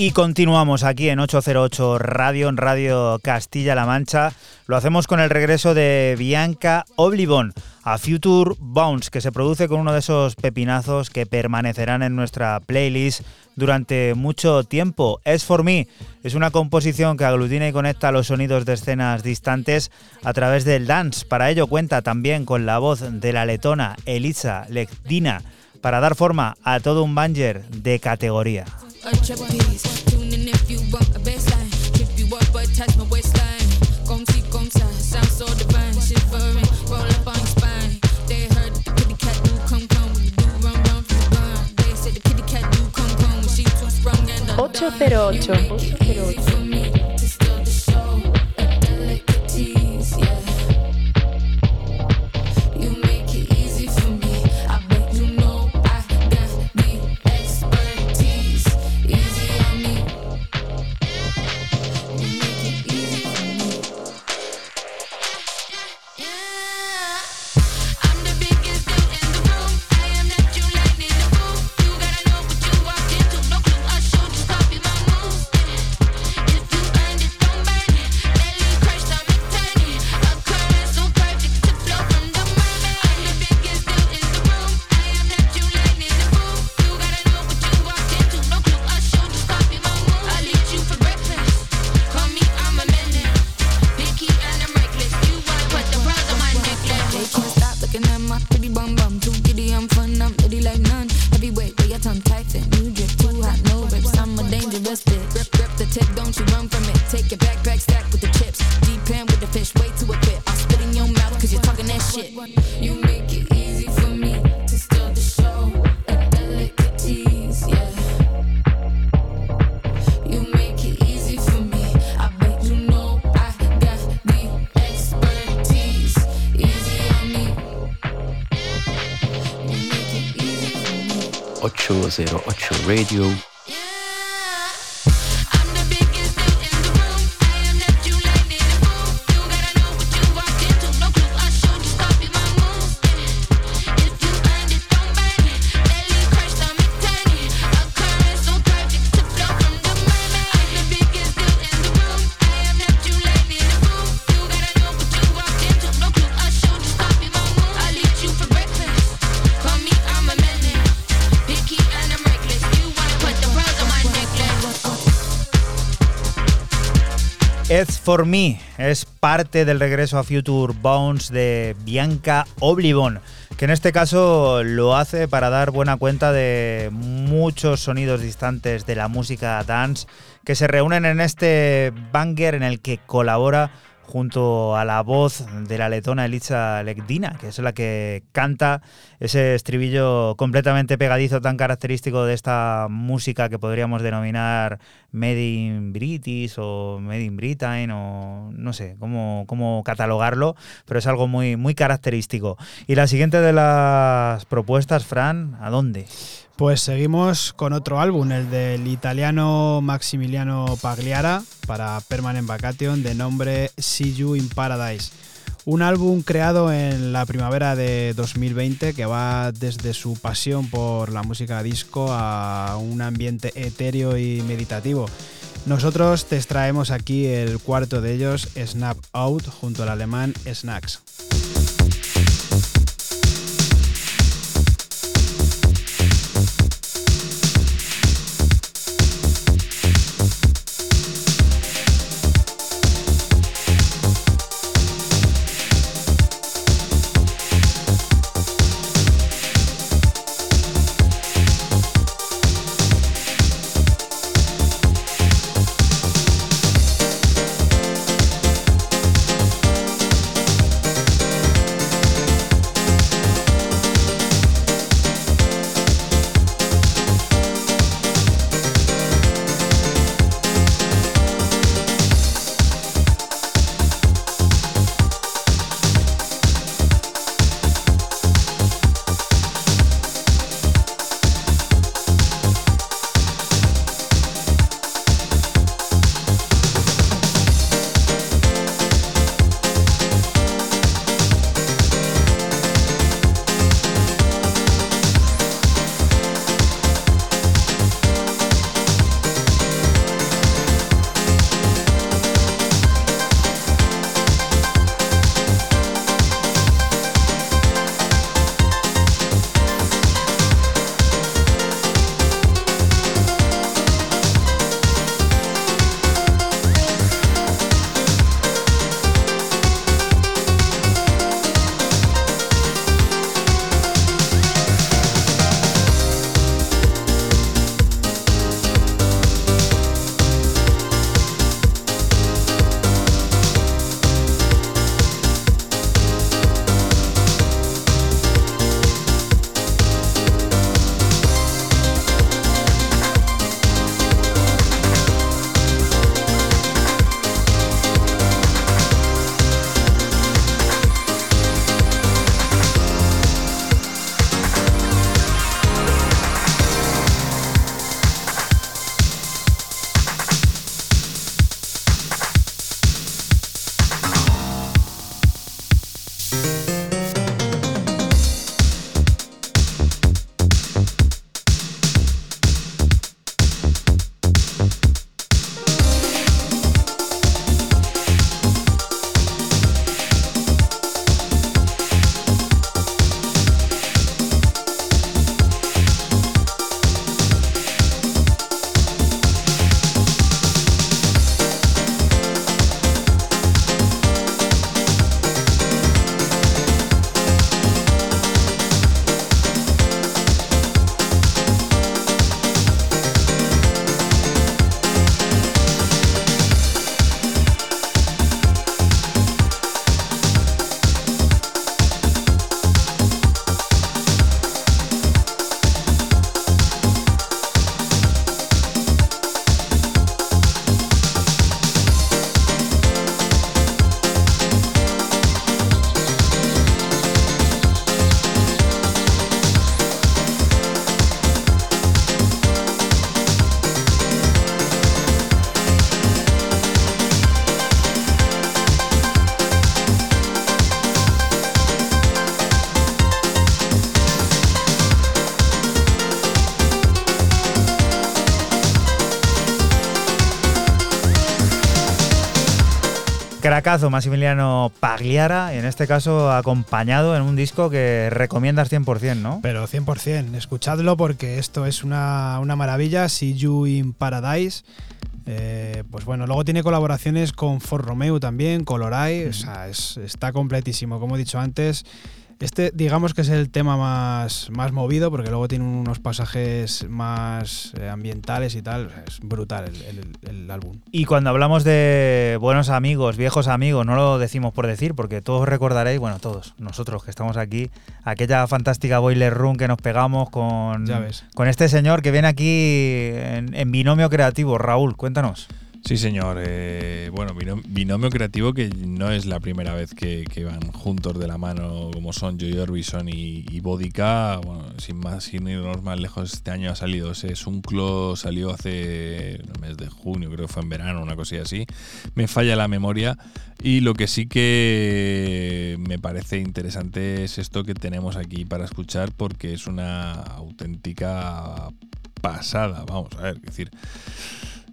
Y continuamos aquí en 808 Radio, en Radio Castilla-La Mancha. Lo hacemos con el regreso de Bianca Oblivon a Future Bounce, que se produce con uno de esos pepinazos que permanecerán en nuestra playlist durante mucho tiempo. Es for Me es una composición que aglutina y conecta los sonidos de escenas distantes a través del dance. Para ello cuenta también con la voz de la letona Elisa Lecdina para dar forma a todo un banger de categoría. A trapeze. Tune in if you want a baseline. Lift you up, but touch my waistline. Come see, come sa, sound so divine. Shivering, roll up on your spine. They heard the kitty cat do come come when you do run run from the. They say the kitty cat do come come when she too sprung and undone. 808. 808. For Me es parte del regreso a Future Bounce de Bianca Oblivon, que en este caso lo hace para dar buena cuenta de muchos sonidos distantes de la música dance que se reúnen en este banger en el que colabora junto a la voz de la letona Elisa Legdina, que es la que canta ese estribillo completamente pegadizo tan característico de esta música que podríamos denominar Made in British o Made in Britain o no sé cómo, cómo catalogarlo, pero es algo muy, muy característico. Y la siguiente de las propuestas, Fran, ¿a dónde? Pues seguimos con otro álbum, el del italiano Maximiliano Pagliara para Permanent Vacation de nombre See You in Paradise. Un álbum creado en la primavera de 2020 que va desde su pasión por la música disco a un ambiente etéreo y meditativo. Nosotros te extraemos aquí el cuarto de ellos, Snap Out, junto al alemán Snacks. Cracazo Massimiliano Pagliara, en este caso acompañado en un disco que recomiendas 100%, ¿no? Pero 100%, escuchadlo porque esto es una, una maravilla. See You in Paradise. Eh, pues bueno, luego tiene colaboraciones con For Romeo también, Colorai, o sea, es- está completísimo, como he dicho antes. Este, digamos que es el tema más, más movido, porque luego tiene unos pasajes más eh, ambientales y tal. Es brutal el, el- el álbum. Y cuando hablamos de buenos amigos, viejos amigos, no lo decimos por decir, porque todos recordaréis, bueno, todos, nosotros que estamos aquí, aquella fantástica boiler room que nos pegamos con, con este señor que viene aquí en, en binomio creativo. Raúl, cuéntanos. Sí, señor. eh, bueno, binom- binomio creativo que no es la primera vez que, que van juntos de la mano como son Joy Orbison y, y Bodica. Bueno, sin más, sin irnos más lejos, este año ha salido ese Sunclo, salió hace el mes de junio, creo que fue en verano, una cosilla así. Me falla la memoria. Y lo que sí que me parece interesante es esto que tenemos aquí para escuchar porque es una auténtica pasada. Vamos a ver, es decir.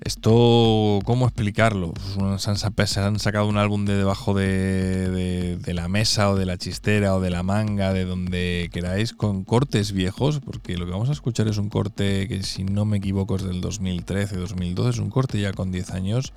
Esto, ¿cómo explicarlo? Pues Se han, se han sacado un álbum de debajo de, de- de la mesa o de la chistera o de la manga, de donde queráis, con cortes viejos, porque lo que vamos a escuchar es un corte que, si no me equivoco, es del 2013-2012, es un corte ya con 10 años.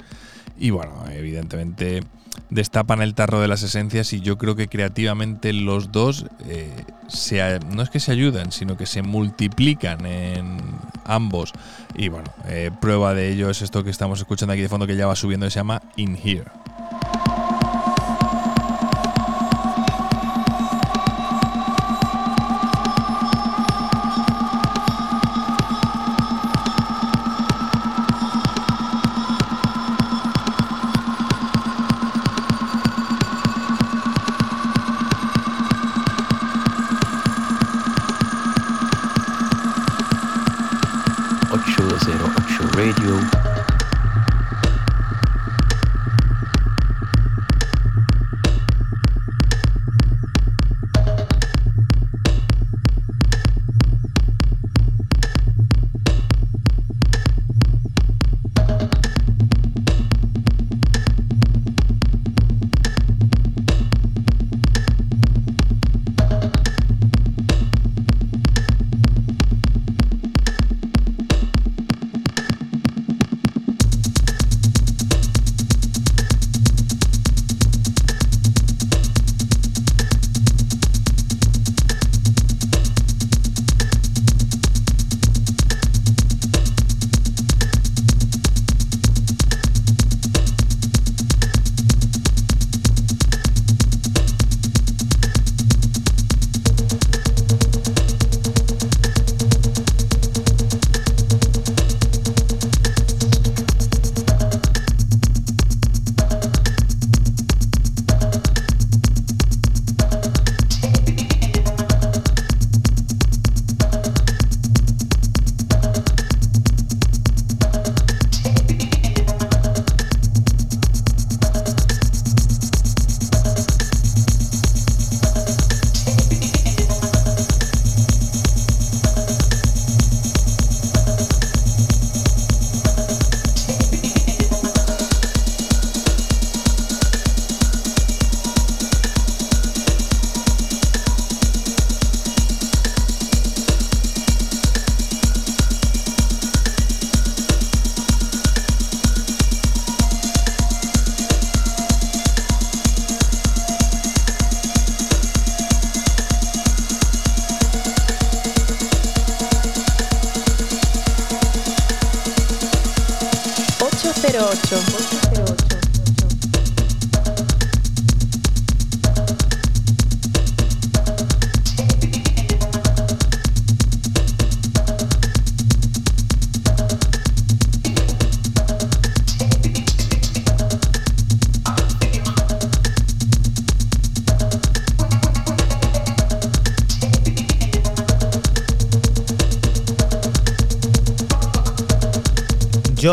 Y bueno, evidentemente destapan el tarro de las esencias y yo creo que creativamente los dos eh, se no es que se ayudan, sino que se multiplican en ambos. Y bueno, eh, prueba de ello es esto que estamos escuchando aquí de fondo que ya va subiendo y se llama In Here.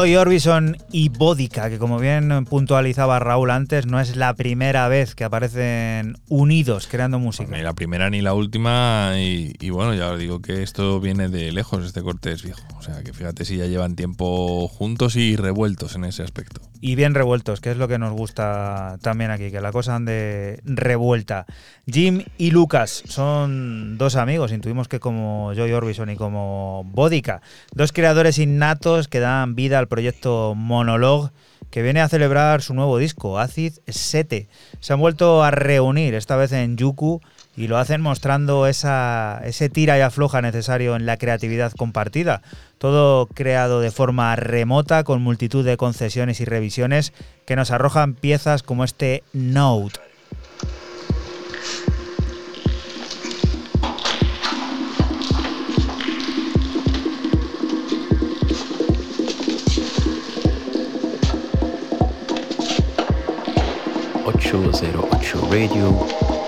Joy Orbison y Bódica, que como bien puntualizaba Raúl antes, no es la primera vez que aparecen unidos creando música. Ni la primera ni la última, y bueno, ya os digo que esto viene de lejos, este corte es viejo. O sea que fíjate si ya llevan tiempo juntos y revueltos en ese aspecto. Y bien revueltos, que es lo que nos gusta también aquí, que la cosa ande revuelta. Jim y Lucas son dos amigos, intuimos que como Joy Orbison y como Bódica, dos creadores innatos que dan vida al proyecto Monologue que viene a celebrar su nuevo disco, Acid 7. Se han vuelto a reunir, esta vez en Yuku, y lo hacen mostrando esa, ese tira y afloja necesario en la creatividad compartida. Todo creado de forma remota, con multitud de concesiones y revisiones que nos arrojan piezas como este Note. Radio.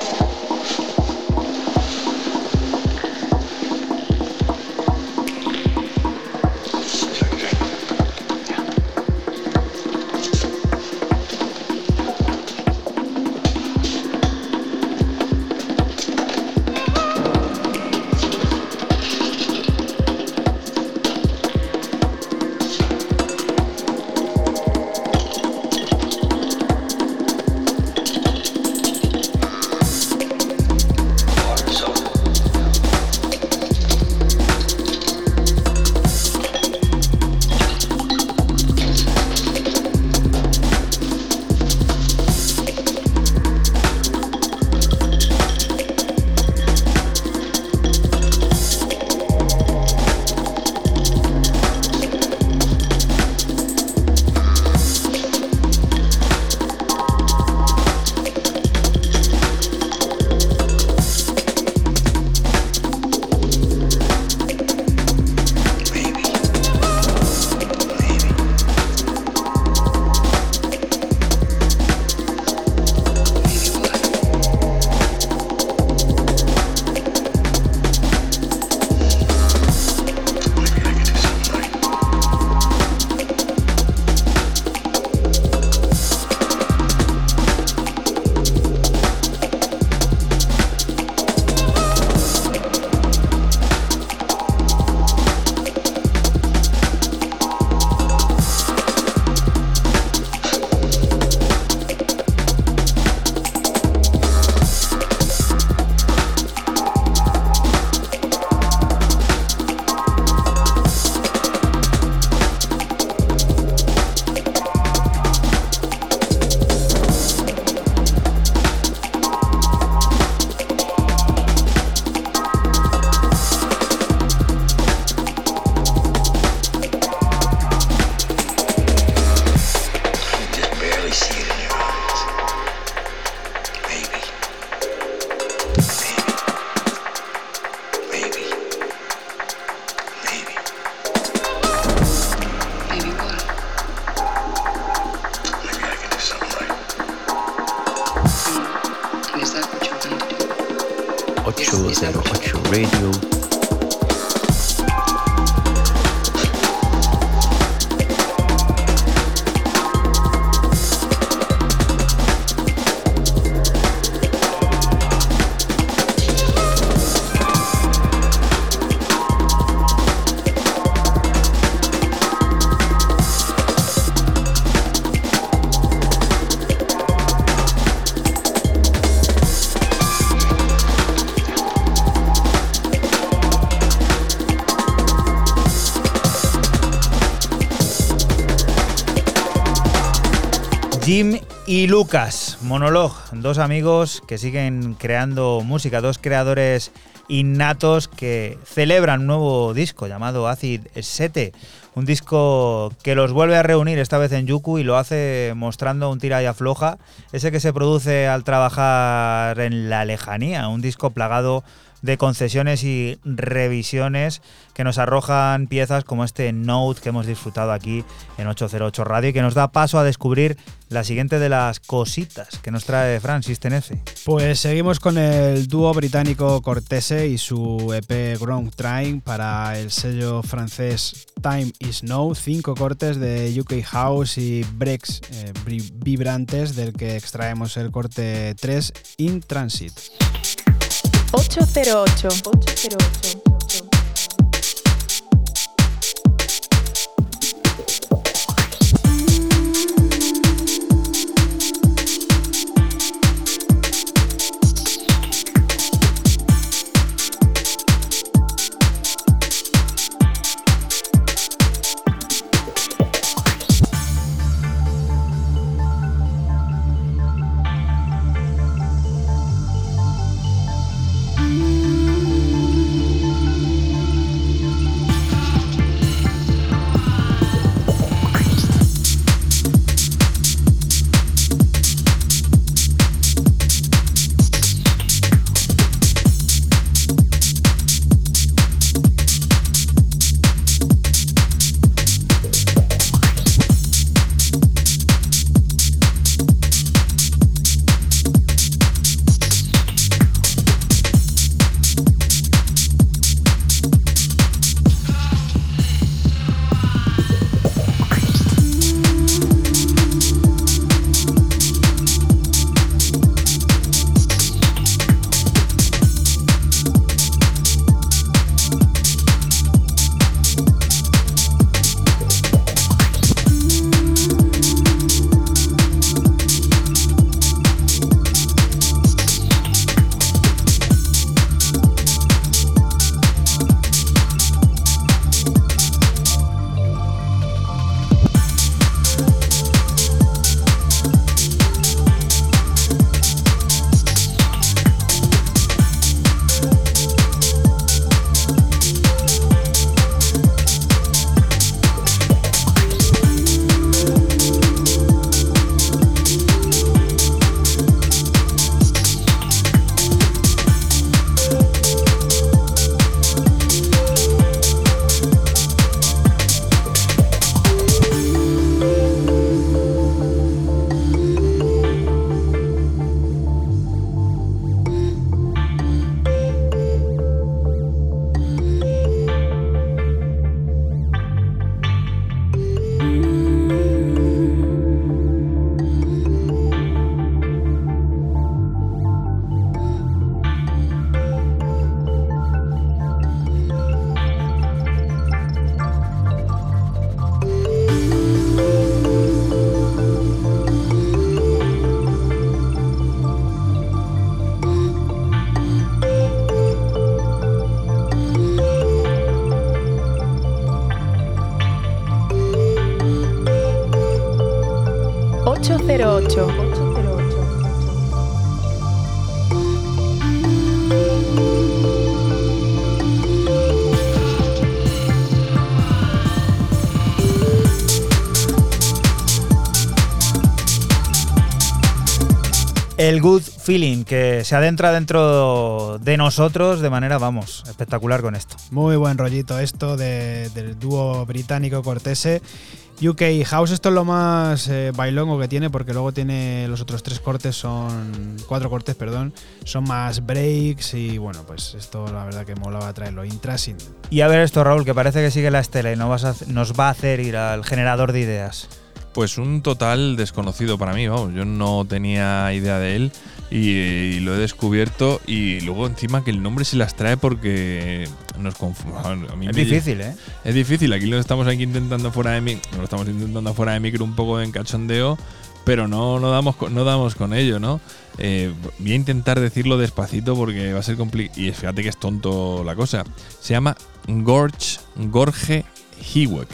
Jim y Lucas, Monolog, dos amigos que siguen creando música, dos creadores innatos que celebran un nuevo disco llamado Acid 7, un disco que los vuelve a reunir esta vez en Yuku y lo hace mostrando un tira y afloja, ese que se produce al trabajar en la lejanía, un disco plagado de concesiones y revisiones que nos arrojan piezas como este Note que hemos disfrutado aquí en 808 Radio y que nos da paso a descubrir la siguiente de las cositas que nos trae Francis Tenece. Pues seguimos con el dúo británico Cortese y su EP Ground Train para el sello francés Time is Now, cinco cortes de UK House y breaks eh, vibrantes del que extraemos el corte 3 In Transit. 808. 808. Se adentra dentro de nosotros de manera, vamos, espectacular con esto. Muy buen rollito esto de- del dúo británico Cortese. UK House, esto es lo más eh, bailongo que tiene, porque luego tiene los otros tres cortes, son. cuatro cortes, perdón, son más breaks y bueno, pues esto la verdad que molaba traerlo. Intrasing. Y a ver esto, Raúl, que parece que sigue la estela y no vas a hacer- nos va a hacer ir al generador de ideas. Pues un total desconocido para mí, vamos, yo no tenía idea de él y, y lo he descubierto y luego encima que el nombre se las trae porque nos confunde. Es difícil, ¿eh? Es difícil, aquí lo estamos aquí intentando fuera de micro, lo estamos intentando fuera de micro un poco en cachondeo, pero no, no, damos, con- no damos con ello, ¿no? Eh, voy a intentar decirlo despacito porque va a ser complicado. Y fíjate que es tonto la cosa. Se llama Gorge, Gorge Hiwek.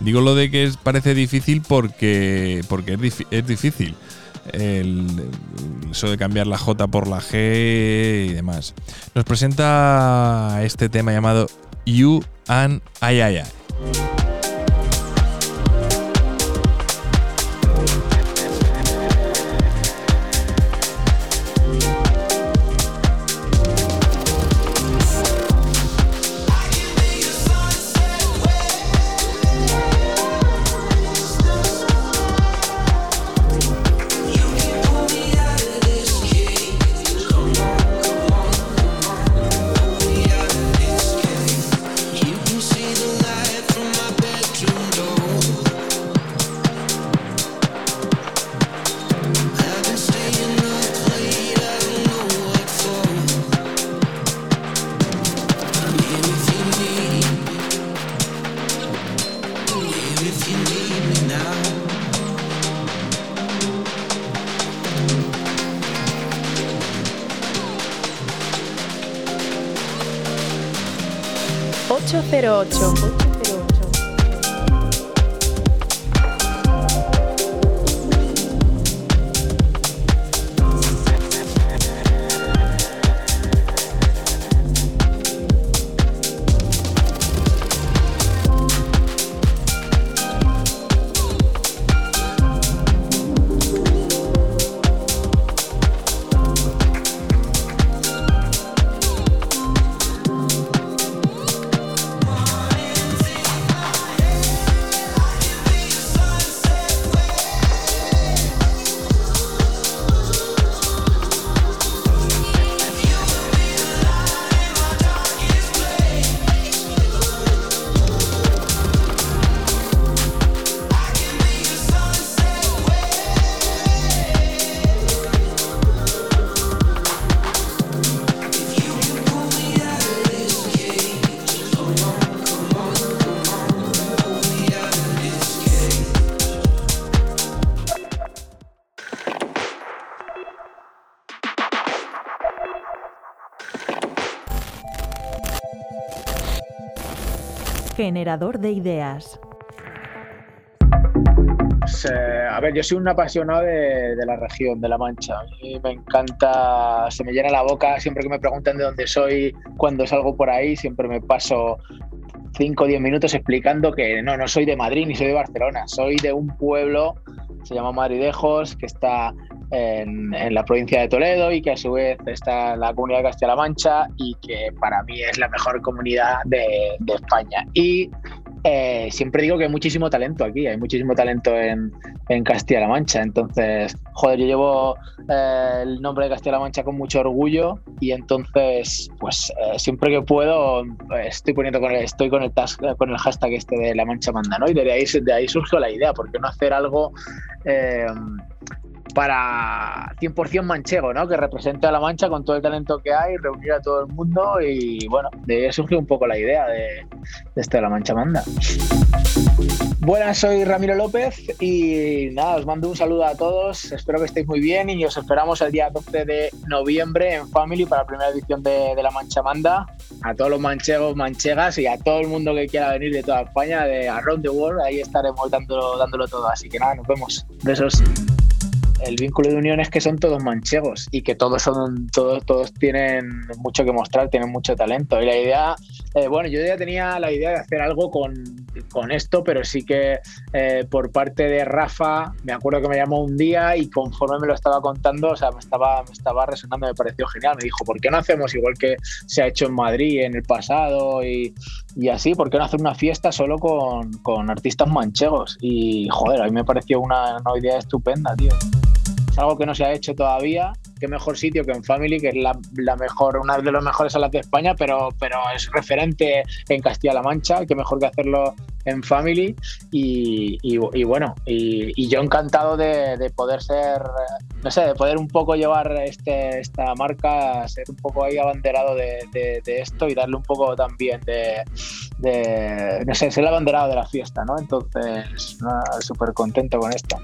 Digo lo de que es- parece difícil porque, porque es, difi- es difícil. El, eso de cambiar la J por la G y demás. Nos presenta este tema llamado You and I, I. 808. Generador de ideas. A ver, yo soy un apasionado de, de la región, de La Mancha. A mí me encanta, se me llena la boca siempre que me preguntan de dónde soy, cuando salgo por ahí, siempre me paso 5 o 10 minutos explicando que no, no soy de Madrid ni soy de Barcelona, soy de un pueblo, se llama Madridejos, que está en, en la provincia de Toledo y que a su vez está en la comunidad de Castilla-La Mancha y que para mí es la mejor comunidad de, de España. Y eh, siempre digo que hay muchísimo talento aquí, hay muchísimo talento en, en Castilla-La Mancha. Entonces, joder, yo llevo eh, el nombre de Castilla-La Mancha con mucho orgullo y entonces, pues eh, siempre que puedo, eh, estoy poniendo con el, estoy con el, tas- con el hashtag este de La Mancha Manda, ¿no? Y de ahí, de ahí surgió la idea, ¿por qué no hacer algo eh, para 100% manchego, ¿no? Que represente a La Mancha con todo el talento que hay, reunir a todo el mundo y bueno, de ahí surgió un poco la idea de, de esto de La Mancha Manda. Buenas, soy Ramiro López y nada, os mando un saludo a todos, espero que estéis muy bien y os esperamos el día 12 de noviembre en Family para la primera edición de, de La Mancha Manda. A todos los manchegos, manchegas y a todo el mundo que quiera venir de toda España, de Around the World, ahí estaremos dándolo, dándolo todo. Así que nada, nos vemos. Besos el vínculo de unión es que son todos manchegos y que todos son todos todos tienen mucho que mostrar tienen mucho talento. Y la idea eh, bueno yo ya tenía la idea de hacer algo con, con esto pero sí que eh, por parte de Rafa me acuerdo que me llamó un día y conforme me lo estaba contando o sea me estaba me estaba resonando me pareció genial. Me dijo por qué no hacemos igual que se ha hecho en Madrid en el pasado y, y así por qué no hacer una fiesta solo con, con artistas manchegos y joder a mí me pareció una, una idea estupenda tío algo que no se ha hecho todavía. Qué mejor sitio que en Family, que es la, la mejor, una de las mejores salas de España, pero, pero es referente en Castilla-La Mancha. Qué mejor que hacerlo en Family. Y, y- y bueno, y, y yo encantado de, de poder ser, no sé, de poder un poco llevar este, esta marca, ser un poco ahí abanderado de, de- de esto y darle un poco también de, no sé, ser el abanderado de la fiesta, ¿no? Entonces, súper contento con esto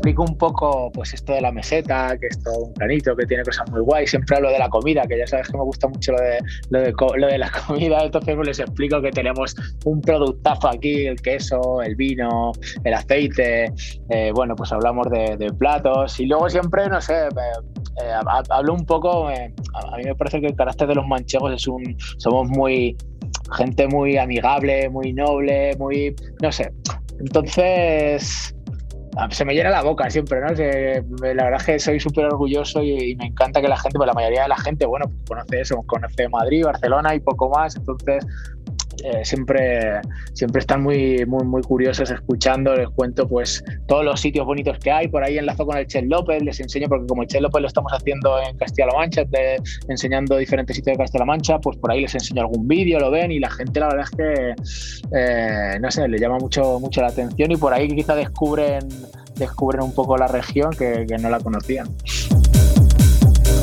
explico un poco pues esto de la meseta, que es todo un planito, que tiene cosas muy guay. Siempre hablo de la comida, que ya sabes que me gusta mucho lo de, lo de, la comida. Entonces pues, les explico que tenemos un productazo aquí, el queso, el vino, el aceite. eh, bueno, pues hablamos de, platos. Y luego siempre, no sé, eh, hab- hablo un poco, a mí me parece que el carácter de los manchegos es un... Somos muy... Gente muy amigable, muy noble, muy... No sé. Entonces, se me llena la boca siempre, ¿no? Se- la verdad es que soy súper orgulloso y, y me encanta que la gente, pues la mayoría de la gente, bueno, pues conoce eso, conoce Madrid, Barcelona y poco más, entonces eh, siempre, siempre están muy, muy, muy curiosos escuchando, les cuento pues todos los sitios bonitos que hay, por ahí enlazo con el Che López, les enseño, porque como el Che López lo estamos haciendo en Castilla-La Mancha, enseñando diferentes sitios de Castilla-La Mancha, pues por ahí les enseño algún vídeo, lo ven y la gente la verdad es que, eh, no sé, le llama mucho, mucho la atención y por ahí quizá descubren, descubren un poco la región que no la conocían.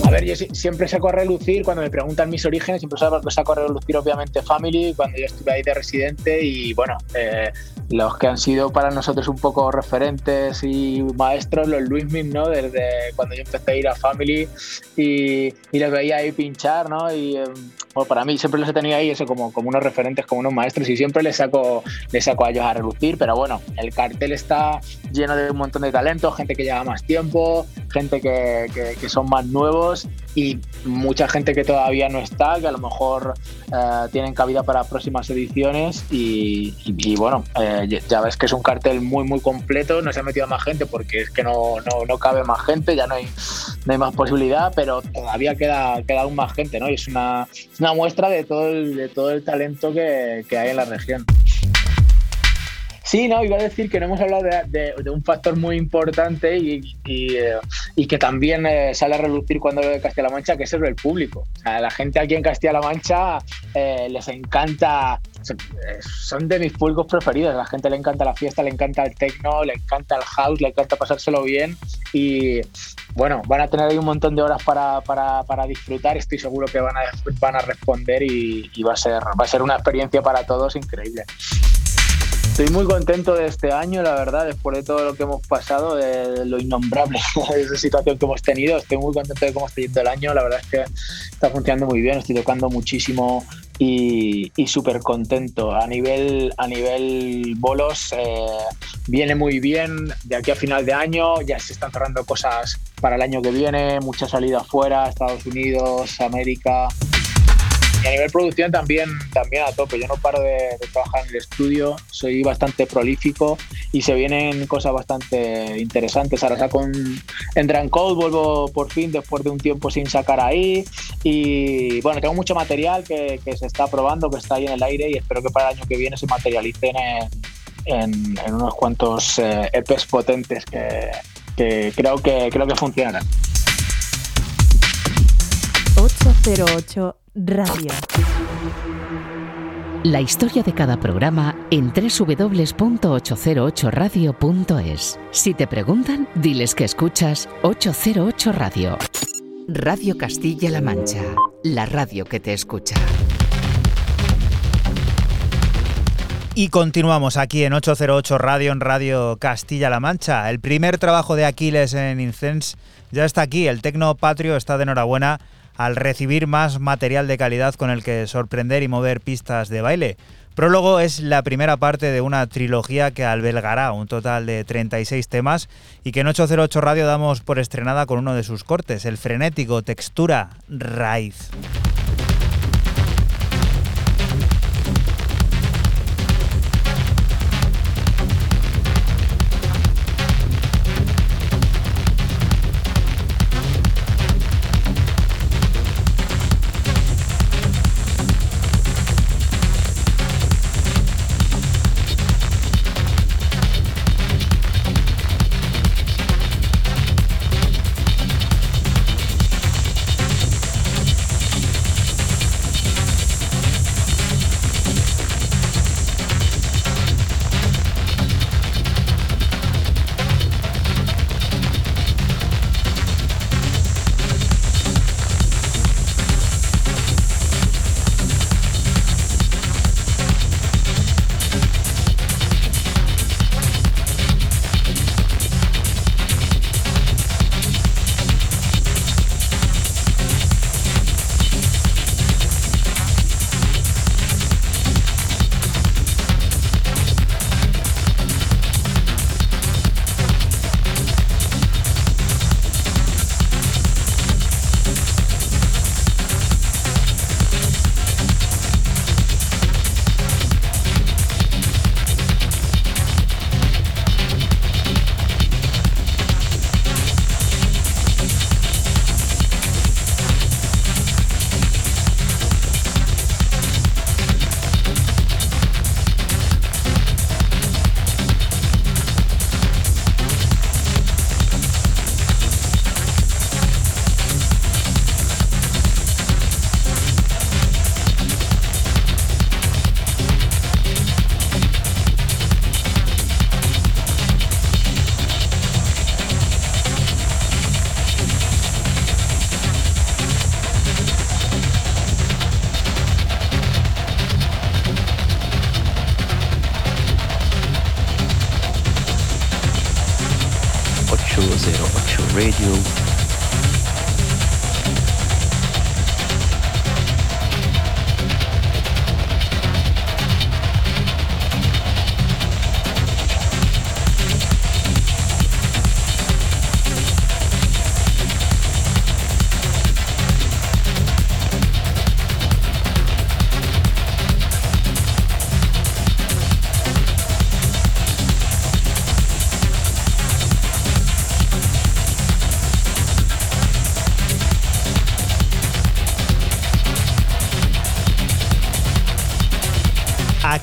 A ver, yo si- siempre saco a relucir, cuando me preguntan mis orígenes, siempre saco, a relucir obviamente Family, cuando yo estuve ahí de residente y bueno, eh, los que han sido para nosotros un poco referentes y maestros, los Luismin, ¿no? Desde cuando yo empecé a ir a Family y, y les veía ahí pinchar, ¿no? Y eh, bueno, para mí siempre los he tenido ahí eso como, como unos referentes, como unos maestros y siempre les saco, les saco a ellos a relucir, pero bueno, el cartel está lleno de un montón de talento, gente que lleva más tiempo, gente que- que son más nuevos y mucha gente que todavía no está, que a lo mejor eh, tienen cabida para próximas ediciones y, bueno, eh, ya- ves que es un cartel muy muy completo, no se ha metido más gente porque es que no, no, no cabe más gente, ya no hay, no hay más posibilidad, pero todavía queda, queda aún más gente, ¿no? Y es una, una muestra de todo el, de todo el talento que, que hay en la región. Sí, no, iba a decir que no hemos hablado de, de- de un factor muy importante y, y, eh, y que también eh, sale a relucir cuando hablo de Castilla-La Mancha, que es el público. O sea, la gente aquí en Castilla-La Mancha eh, les encanta, eh, son de mis públicos preferidos. A la gente le encanta la fiesta, le encanta el techno, le encanta el house, le encanta pasárselo bien y bueno, van a tener ahí un montón de horas para, para- para disfrutar. Estoy seguro que van a, van a responder y, y va, a ser, va a ser una experiencia para todos increíble. Estoy muy contento de este año, la verdad, después de todo lo que hemos pasado, de lo innombrable, de esa situación que hemos tenido. Estoy muy contento de cómo está yendo el año. La verdad es que está funcionando muy bien, estoy tocando muchísimo y, y súper contento. A nivel, a nivel bolos, eh, viene muy bien. De aquí a final de año ya se están cerrando cosas para el año que viene, mucha salida afuera, Estados Unidos, América. A nivel producción también, también a tope. Yo no paro de, trabajar en el estudio, soy bastante prolífico y se vienen cosas bastante interesantes. Ahora saco un, en Drunk Code, vuelvo por fin después de un tiempo sin sacar ahí. Y bueno, tengo mucho material que, se está probando, que está ahí en el aire y espero que para el año que viene se materialicen en, en- en unos cuantos eh, EPs potentes que, que creo que creo que funcionarán. 808 Radio. La historia de cada programa en www.808radio.es. Si te preguntan, diles que escuchas 808 Radio. Radio Castilla-La Mancha, la radio que te escucha. Y continuamos aquí en 808 Radio, en Radio Castilla-La Mancha. El primer trabajo de Aquiles en Incense ya está aquí. El Tecno Patrio está de enhorabuena al recibir más material de calidad con el que sorprender y mover pistas de baile. Prólogo es la primera parte de una trilogía que albergará un total de 36 temas y que en 808 Radio damos por estrenada con uno de sus cortes, el frenético Textura Raíz.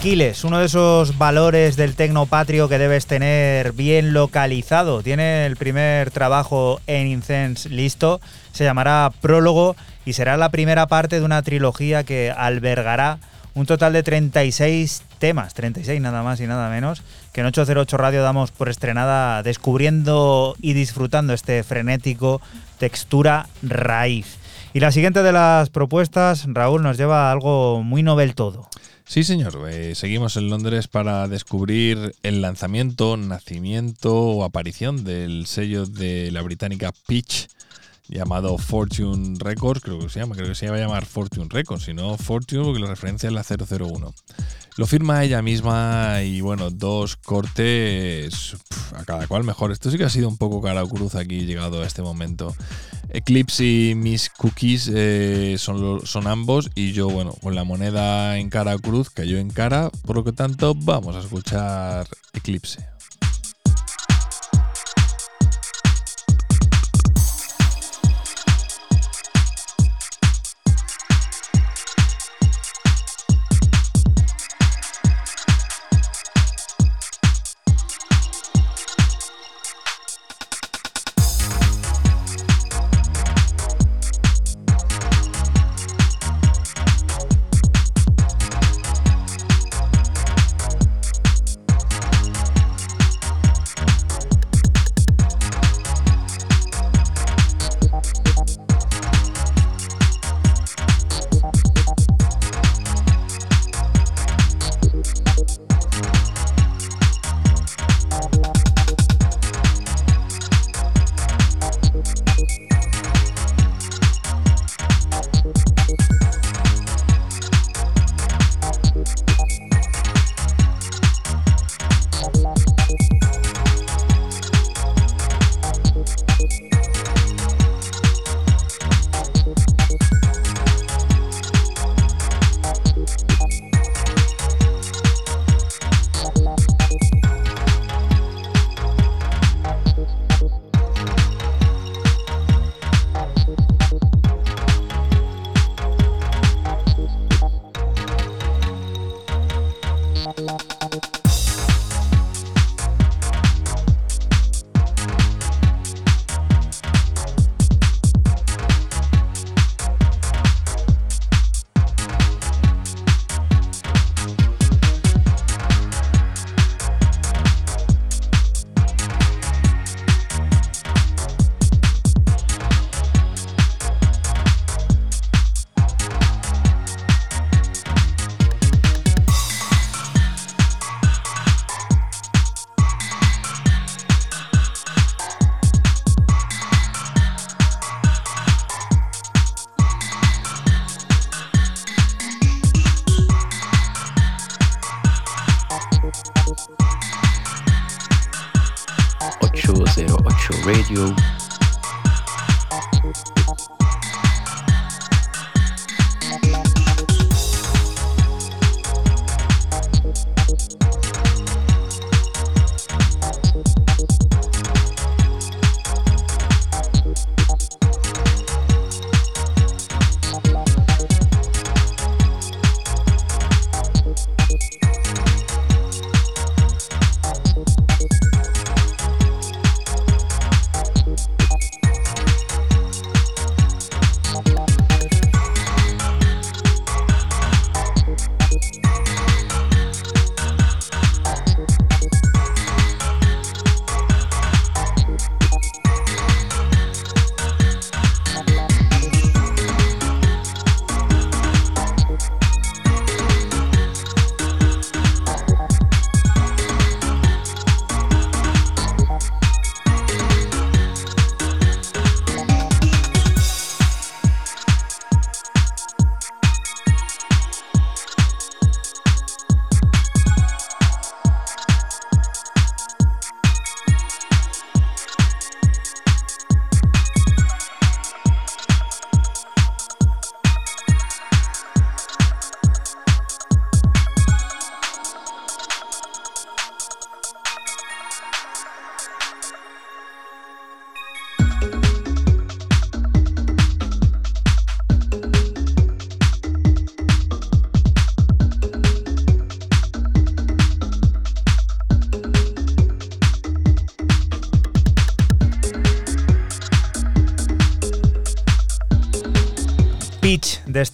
Aquiles, uno de esos valores del tecnopatrio que debes tener bien localizado. Tiene el primer trabajo en Incense listo, se llamará Prólogo y será la primera parte de una trilogía que albergará un total de 36 temas, 36 nada más y nada menos, que en 808 Radio damos por estrenada descubriendo y disfrutando este frenético textura raíz. Y la siguiente de las propuestas, Raúl, nos lleva a algo muy novel todo. Sí, señor. Eh, seguimos en Londres para descubrir el lanzamiento, nacimiento o aparición del sello de la británica Pitch llamado Fortune Records, creo que se llama, creo que se va a llamar Fortune Records, si no Fortune porque la referencia es la 001. Lo firma ella misma y bueno, dos cortes a cada cual mejor. Esto sí que ha sido un poco cara cruz aquí llegado a este momento. Eclipse y Miss Cookies eh, son, son ambos y yo, bueno, con la moneda en cara cruz cayó en cara, por lo que tanto vamos a escuchar Eclipse.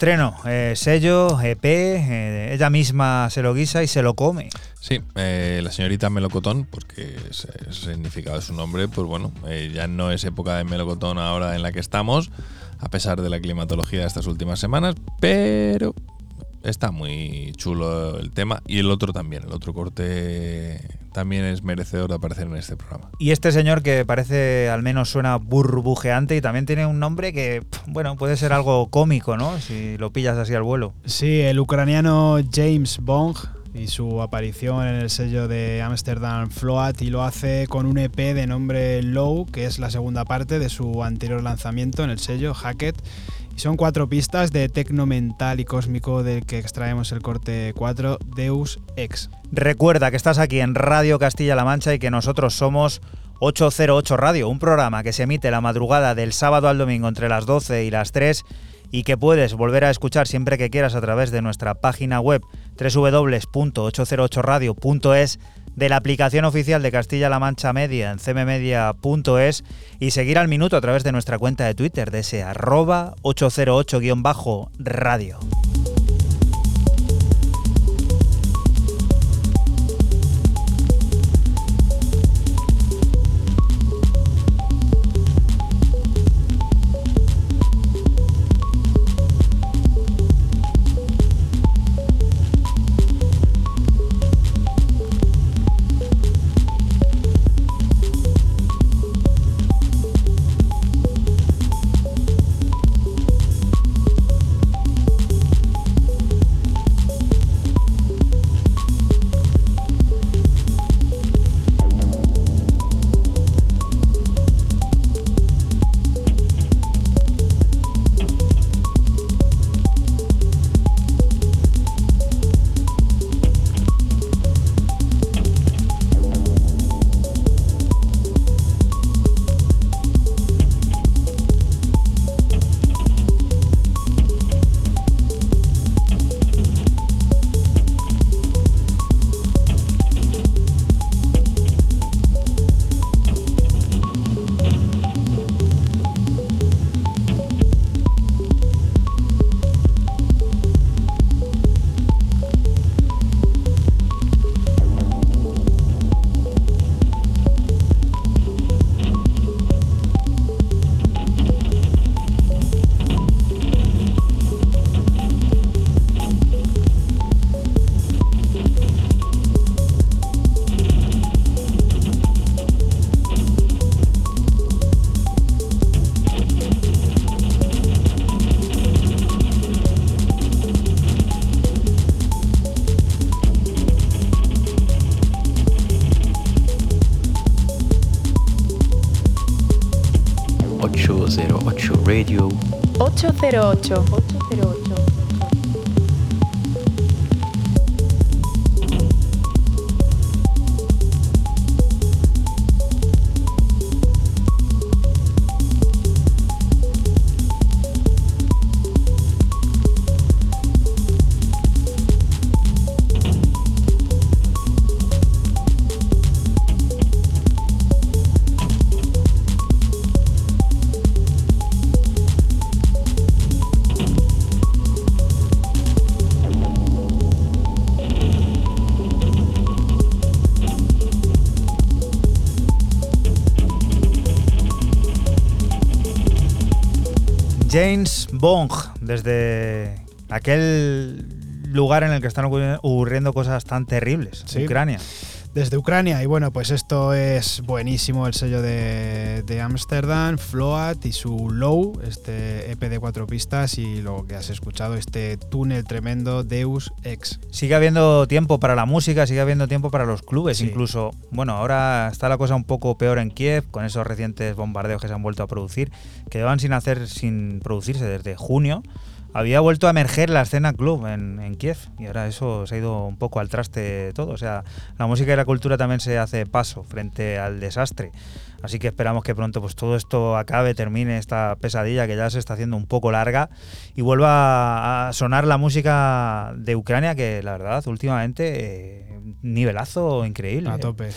Estreno, eh, sello, EP, eh, ella misma se lo guisa y se lo come. Sí, eh, la señorita Melocotón, porque ese, ese significado de su nombre, pues bueno, ya no es época de melocotón ahora en la que estamos, a pesar de la climatología de estas últimas semanas, pero está muy chulo el tema y el otro también, el otro corte también es merecedor de aparecer en este programa. Y este señor que parece, al menos suena burbujeante y también tiene un nombre que, bueno, puede ser algo cómico, ¿no? Si lo pillas así al vuelo. Sí, el ucraniano James Bong y su aparición en el sello de Amsterdam Float y lo hace con un EP de nombre Low, que es la segunda parte de su anterior lanzamiento en el sello Hackett. Y son cuatro pistas de tecno mental y cósmico del que extraemos el corte 4 Deus Ex. Recuerda que estás aquí en Radio Castilla-La Mancha y que nosotros somos 808 Radio, un programa que se emite la madrugada del sábado al domingo entre las 12 y las 3 y que puedes volver a escuchar siempre que quieras a través de nuestra página web www.808radio.es de la aplicación oficial de Castilla-La Mancha Media en cmmedia.es y seguir al minuto a través de nuestra cuenta de Twitter de ese arroba 808-radio. 808. James Bong, desde aquel lugar en el que están ocurri- ocurriendo cosas tan terribles, Sí. Ucrania. Desde Ucrania, y bueno, pues esto es buenísimo, el sello de, de Amsterdam, Float y su Low, este EP de cuatro pistas y lo que has escuchado, este túnel tremendo Deus Ex. Sigue habiendo tiempo para la música, sigue habiendo tiempo para los clubes, Sí. incluso, bueno, ahora está la cosa un poco peor en Kiev con esos recientes bombardeos que se han vuelto a producir, que llevan sin hacer, sin producirse desde junio. Había vuelto a emerger la escena club en, en Kiev y ahora eso se ha ido un poco al traste todo. O sea, la música y la cultura también se hace paso frente al desastre. Así que esperamos que pronto pues todo esto acabe, termine esta pesadilla que ya se está haciendo un poco larga y vuelva a sonar la música de Ucrania que la verdad últimamente eh, nivelazo increíble. A tope.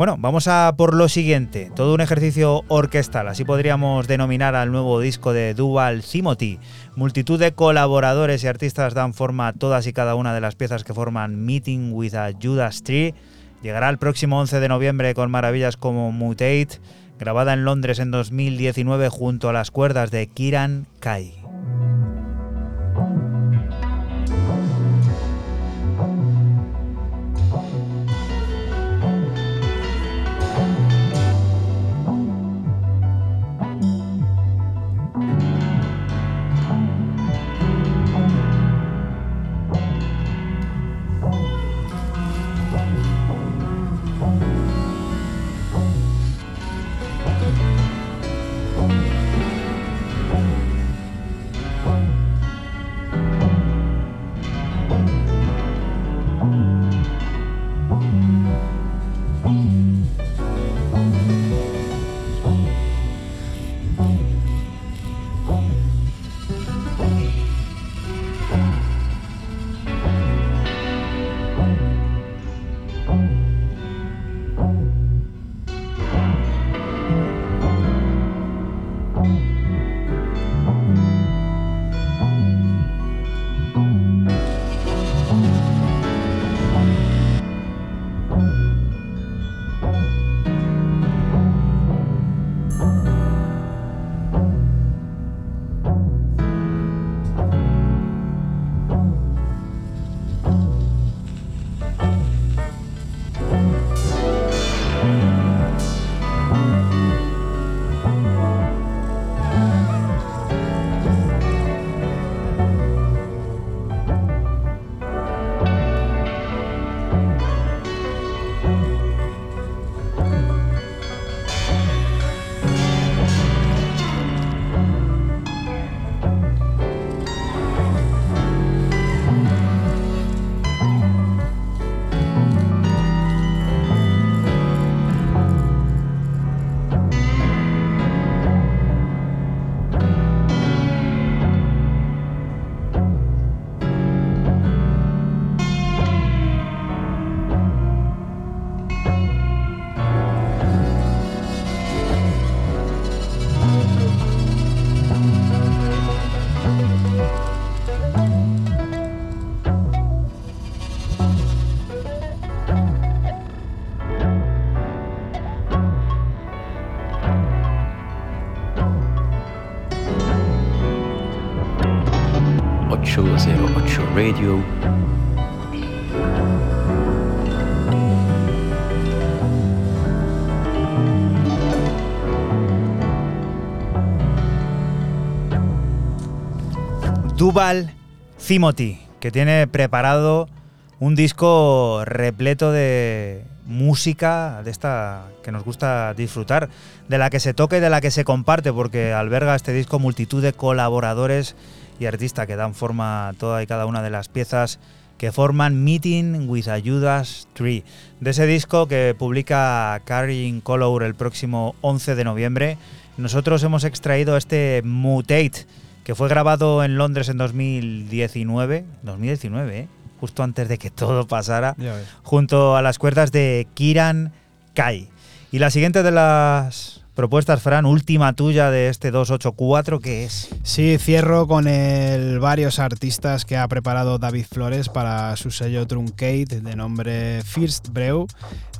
Bueno, vamos a por lo siguiente, todo un ejercicio orquestal, así podríamos denominar al nuevo disco de Duval Timothy. Multitud de colaboradores y artistas dan forma a todas y cada una de las piezas que forman Meeting with a Judas Tree. Llegará el próximo 11 de noviembre con maravillas como Mutate, grabada en Londres en 2019 junto a las cuerdas de Kiran Kai. Radio. Duval que tiene preparado un disco repleto de música de esta que nos gusta disfrutar, de la que se toca y de la que se comparte, porque alberga este disco multitud de colaboradores y artistas que dan forma a toda y cada una de las piezas que forman Meeting with a Judas Tree. De ese disco que publica Carrying Color el próximo 11 de noviembre, nosotros hemos extraído este Mutate, que fue grabado en Londres en 2019, 2019, ¿eh? justo antes de que todo pasara, junto a las cuerdas de Kiran Kai. Y la siguiente de las propuestas, Fran, última tuya de este 284, que es? Sí, cierro con el varios artistas que ha preparado David Flores para su sello Truncate de nombre First Brew,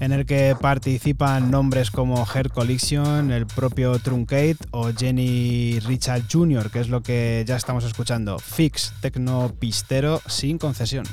en el que participan nombres como Her Collection, el propio Truncate o Jenny Richard Jr., que es lo que ya estamos escuchando. Fix, tecno pistero sin concesión.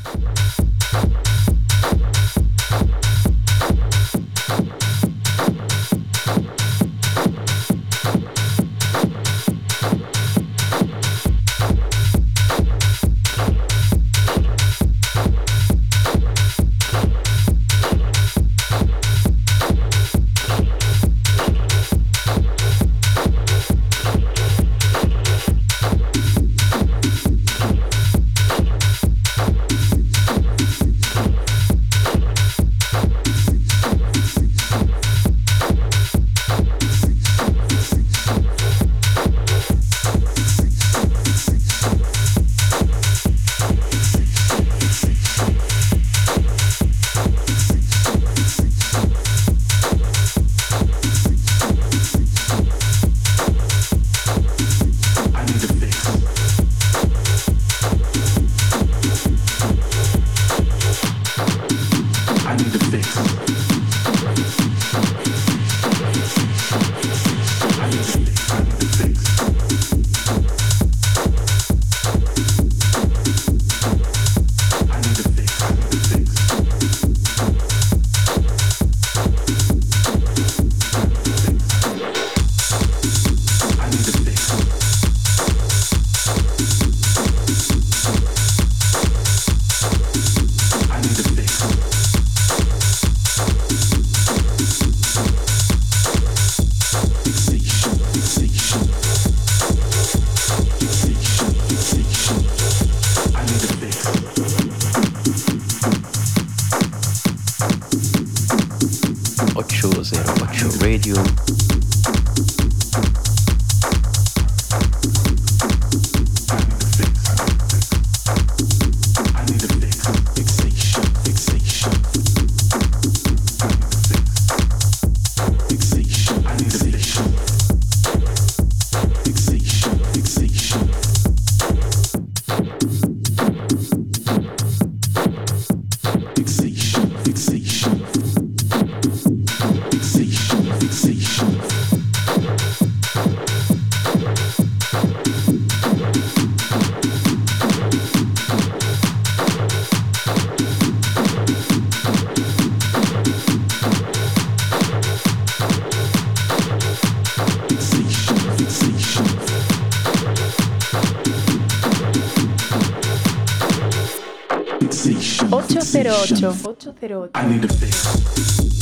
808. 808.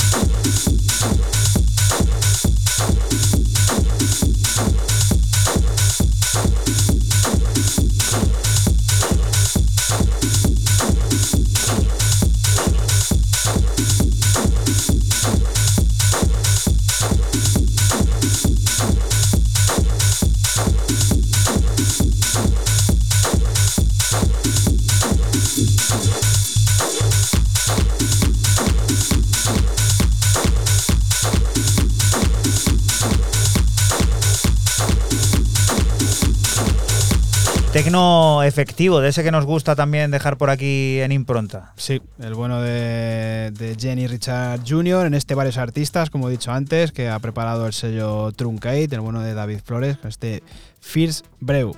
Efectivo, de ese que nos gusta también dejar por aquí en impronta. Sí, el bueno de, de Jenny Richard Jr. En este varios artistas, como he dicho antes, que ha preparado el sello Truncate, el bueno de David Flores, este Fierce Brew.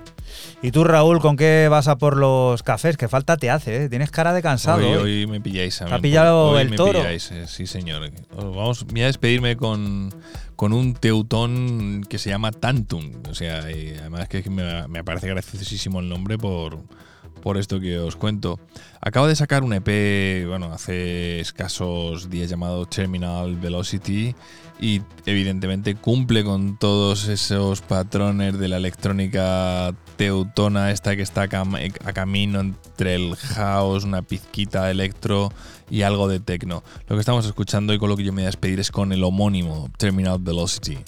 Y tú, Raúl, ¿con qué vas a por los cafés? Que falta te hace, ¿eh? Tienes cara de cansado. Hoy, hoy. me pilláis a mí. ha pillado Hoy el me toro. pilláis, eh, sí, señor. Os Vamos, voy a despedirme con, con un teutón que se llama Tantum. O sea, y además que me, parece graciosísimo el nombre por, por esto que os cuento. Acabo de sacar un EP, bueno, hace escasos días llamado Terminal Velocity y evidentemente cumple con todos esos patrones de la electrónica teutona, esta que está a, cam- a camino entre el house, una pizquita electro y algo de techno. Lo que estamos escuchando y con lo que yo me voy a despedir es con el homónimo Terminal Velocity.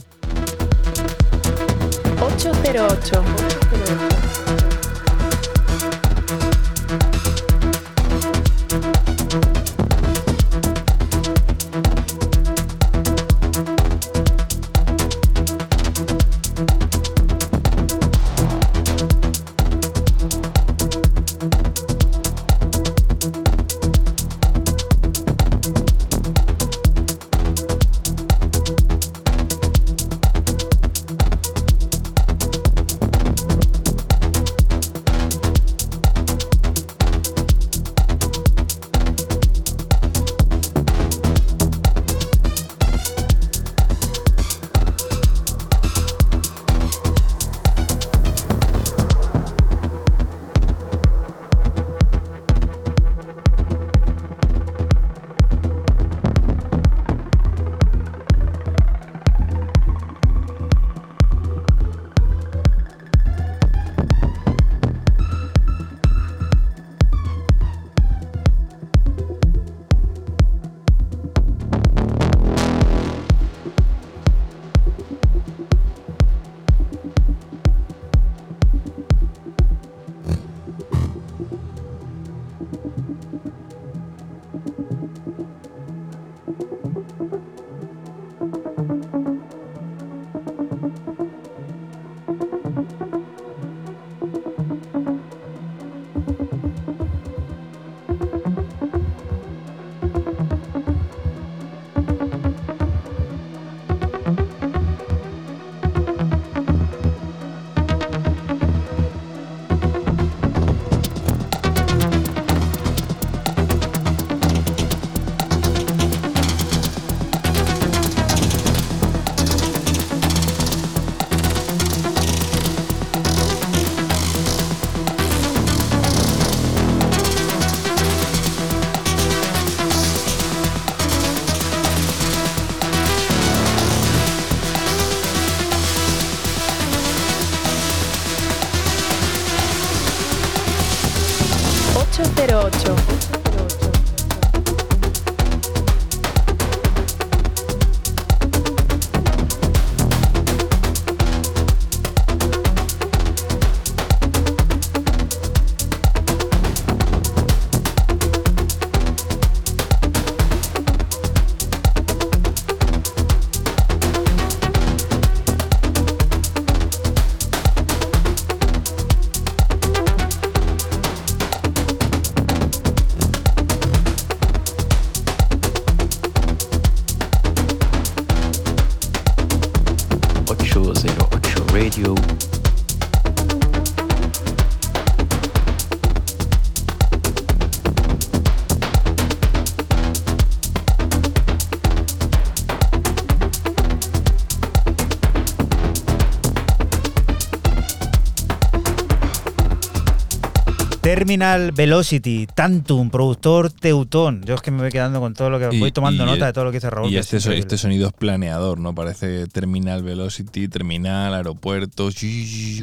Terminal Velocity, Tantum, productor Teutón. Yo es que me voy quedando con todo lo que Y- voy tomando y- nota de todo lo que dice Raúl. Y es este, so- este sonido es planeador, ¿no? Parece terminal velocity, terminal, aeropuertos,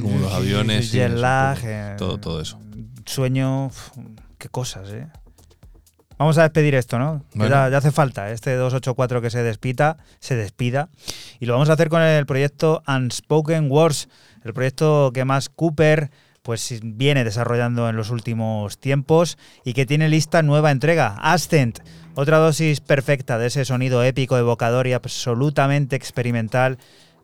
como los aviones. es un lag, eh, todo, todo eso. Sueño, qué cosas, ¿eh? Vamos a despedir esto, ¿no? Bueno. Ya, ya hace falta este 284 que se despita, se despida. Y lo vamos a hacer con el proyecto Unspoken Wars, el proyecto que más Cooper pues viene desarrollando en los últimos tiempos y que tiene lista nueva entrega, Ascent, otra dosis perfecta de ese sonido épico, evocador y absolutamente experimental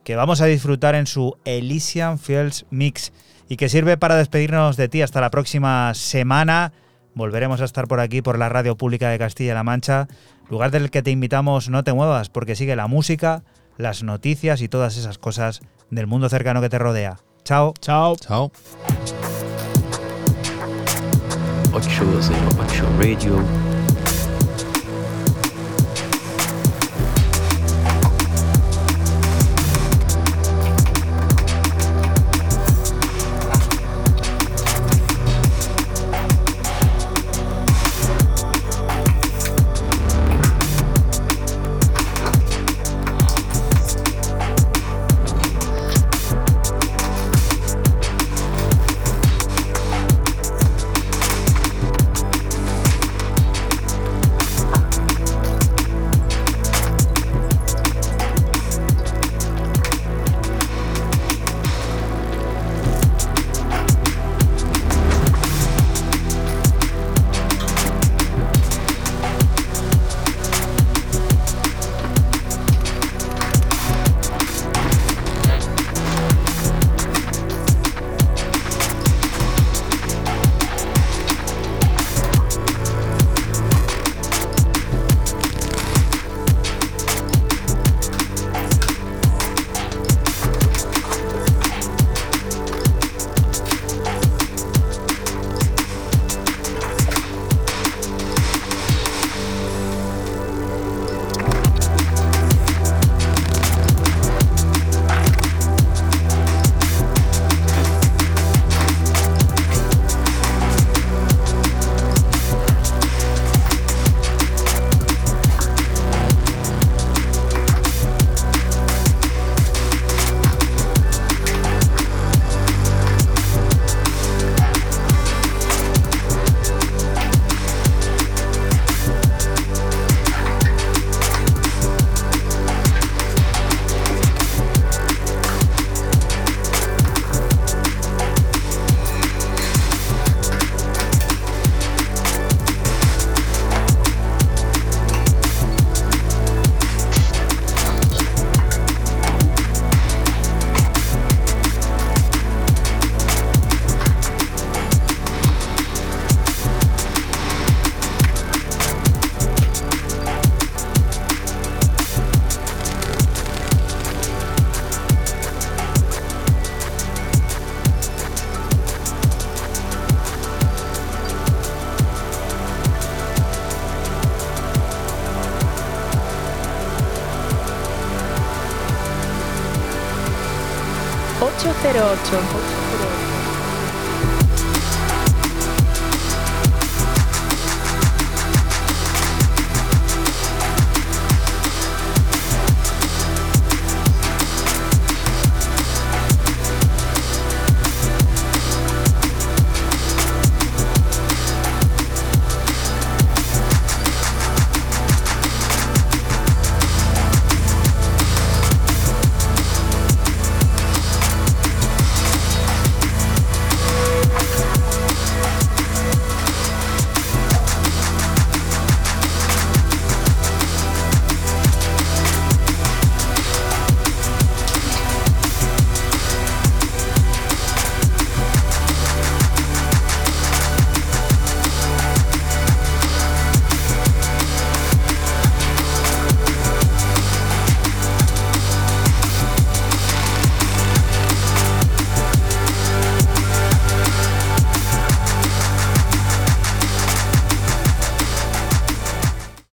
que vamos a disfrutar en su Elysian Fields Mix y que sirve para despedirnos de ti hasta la próxima semana. Volveremos a estar por aquí, por la Radio Pública de Castilla-La Mancha, lugar del que te invitamos no te muevas porque sigue la música, las noticias y todas esas cosas del mundo cercano que te rodea. Ciao. Ciao. Ciao. Ocho is Ocho Radio.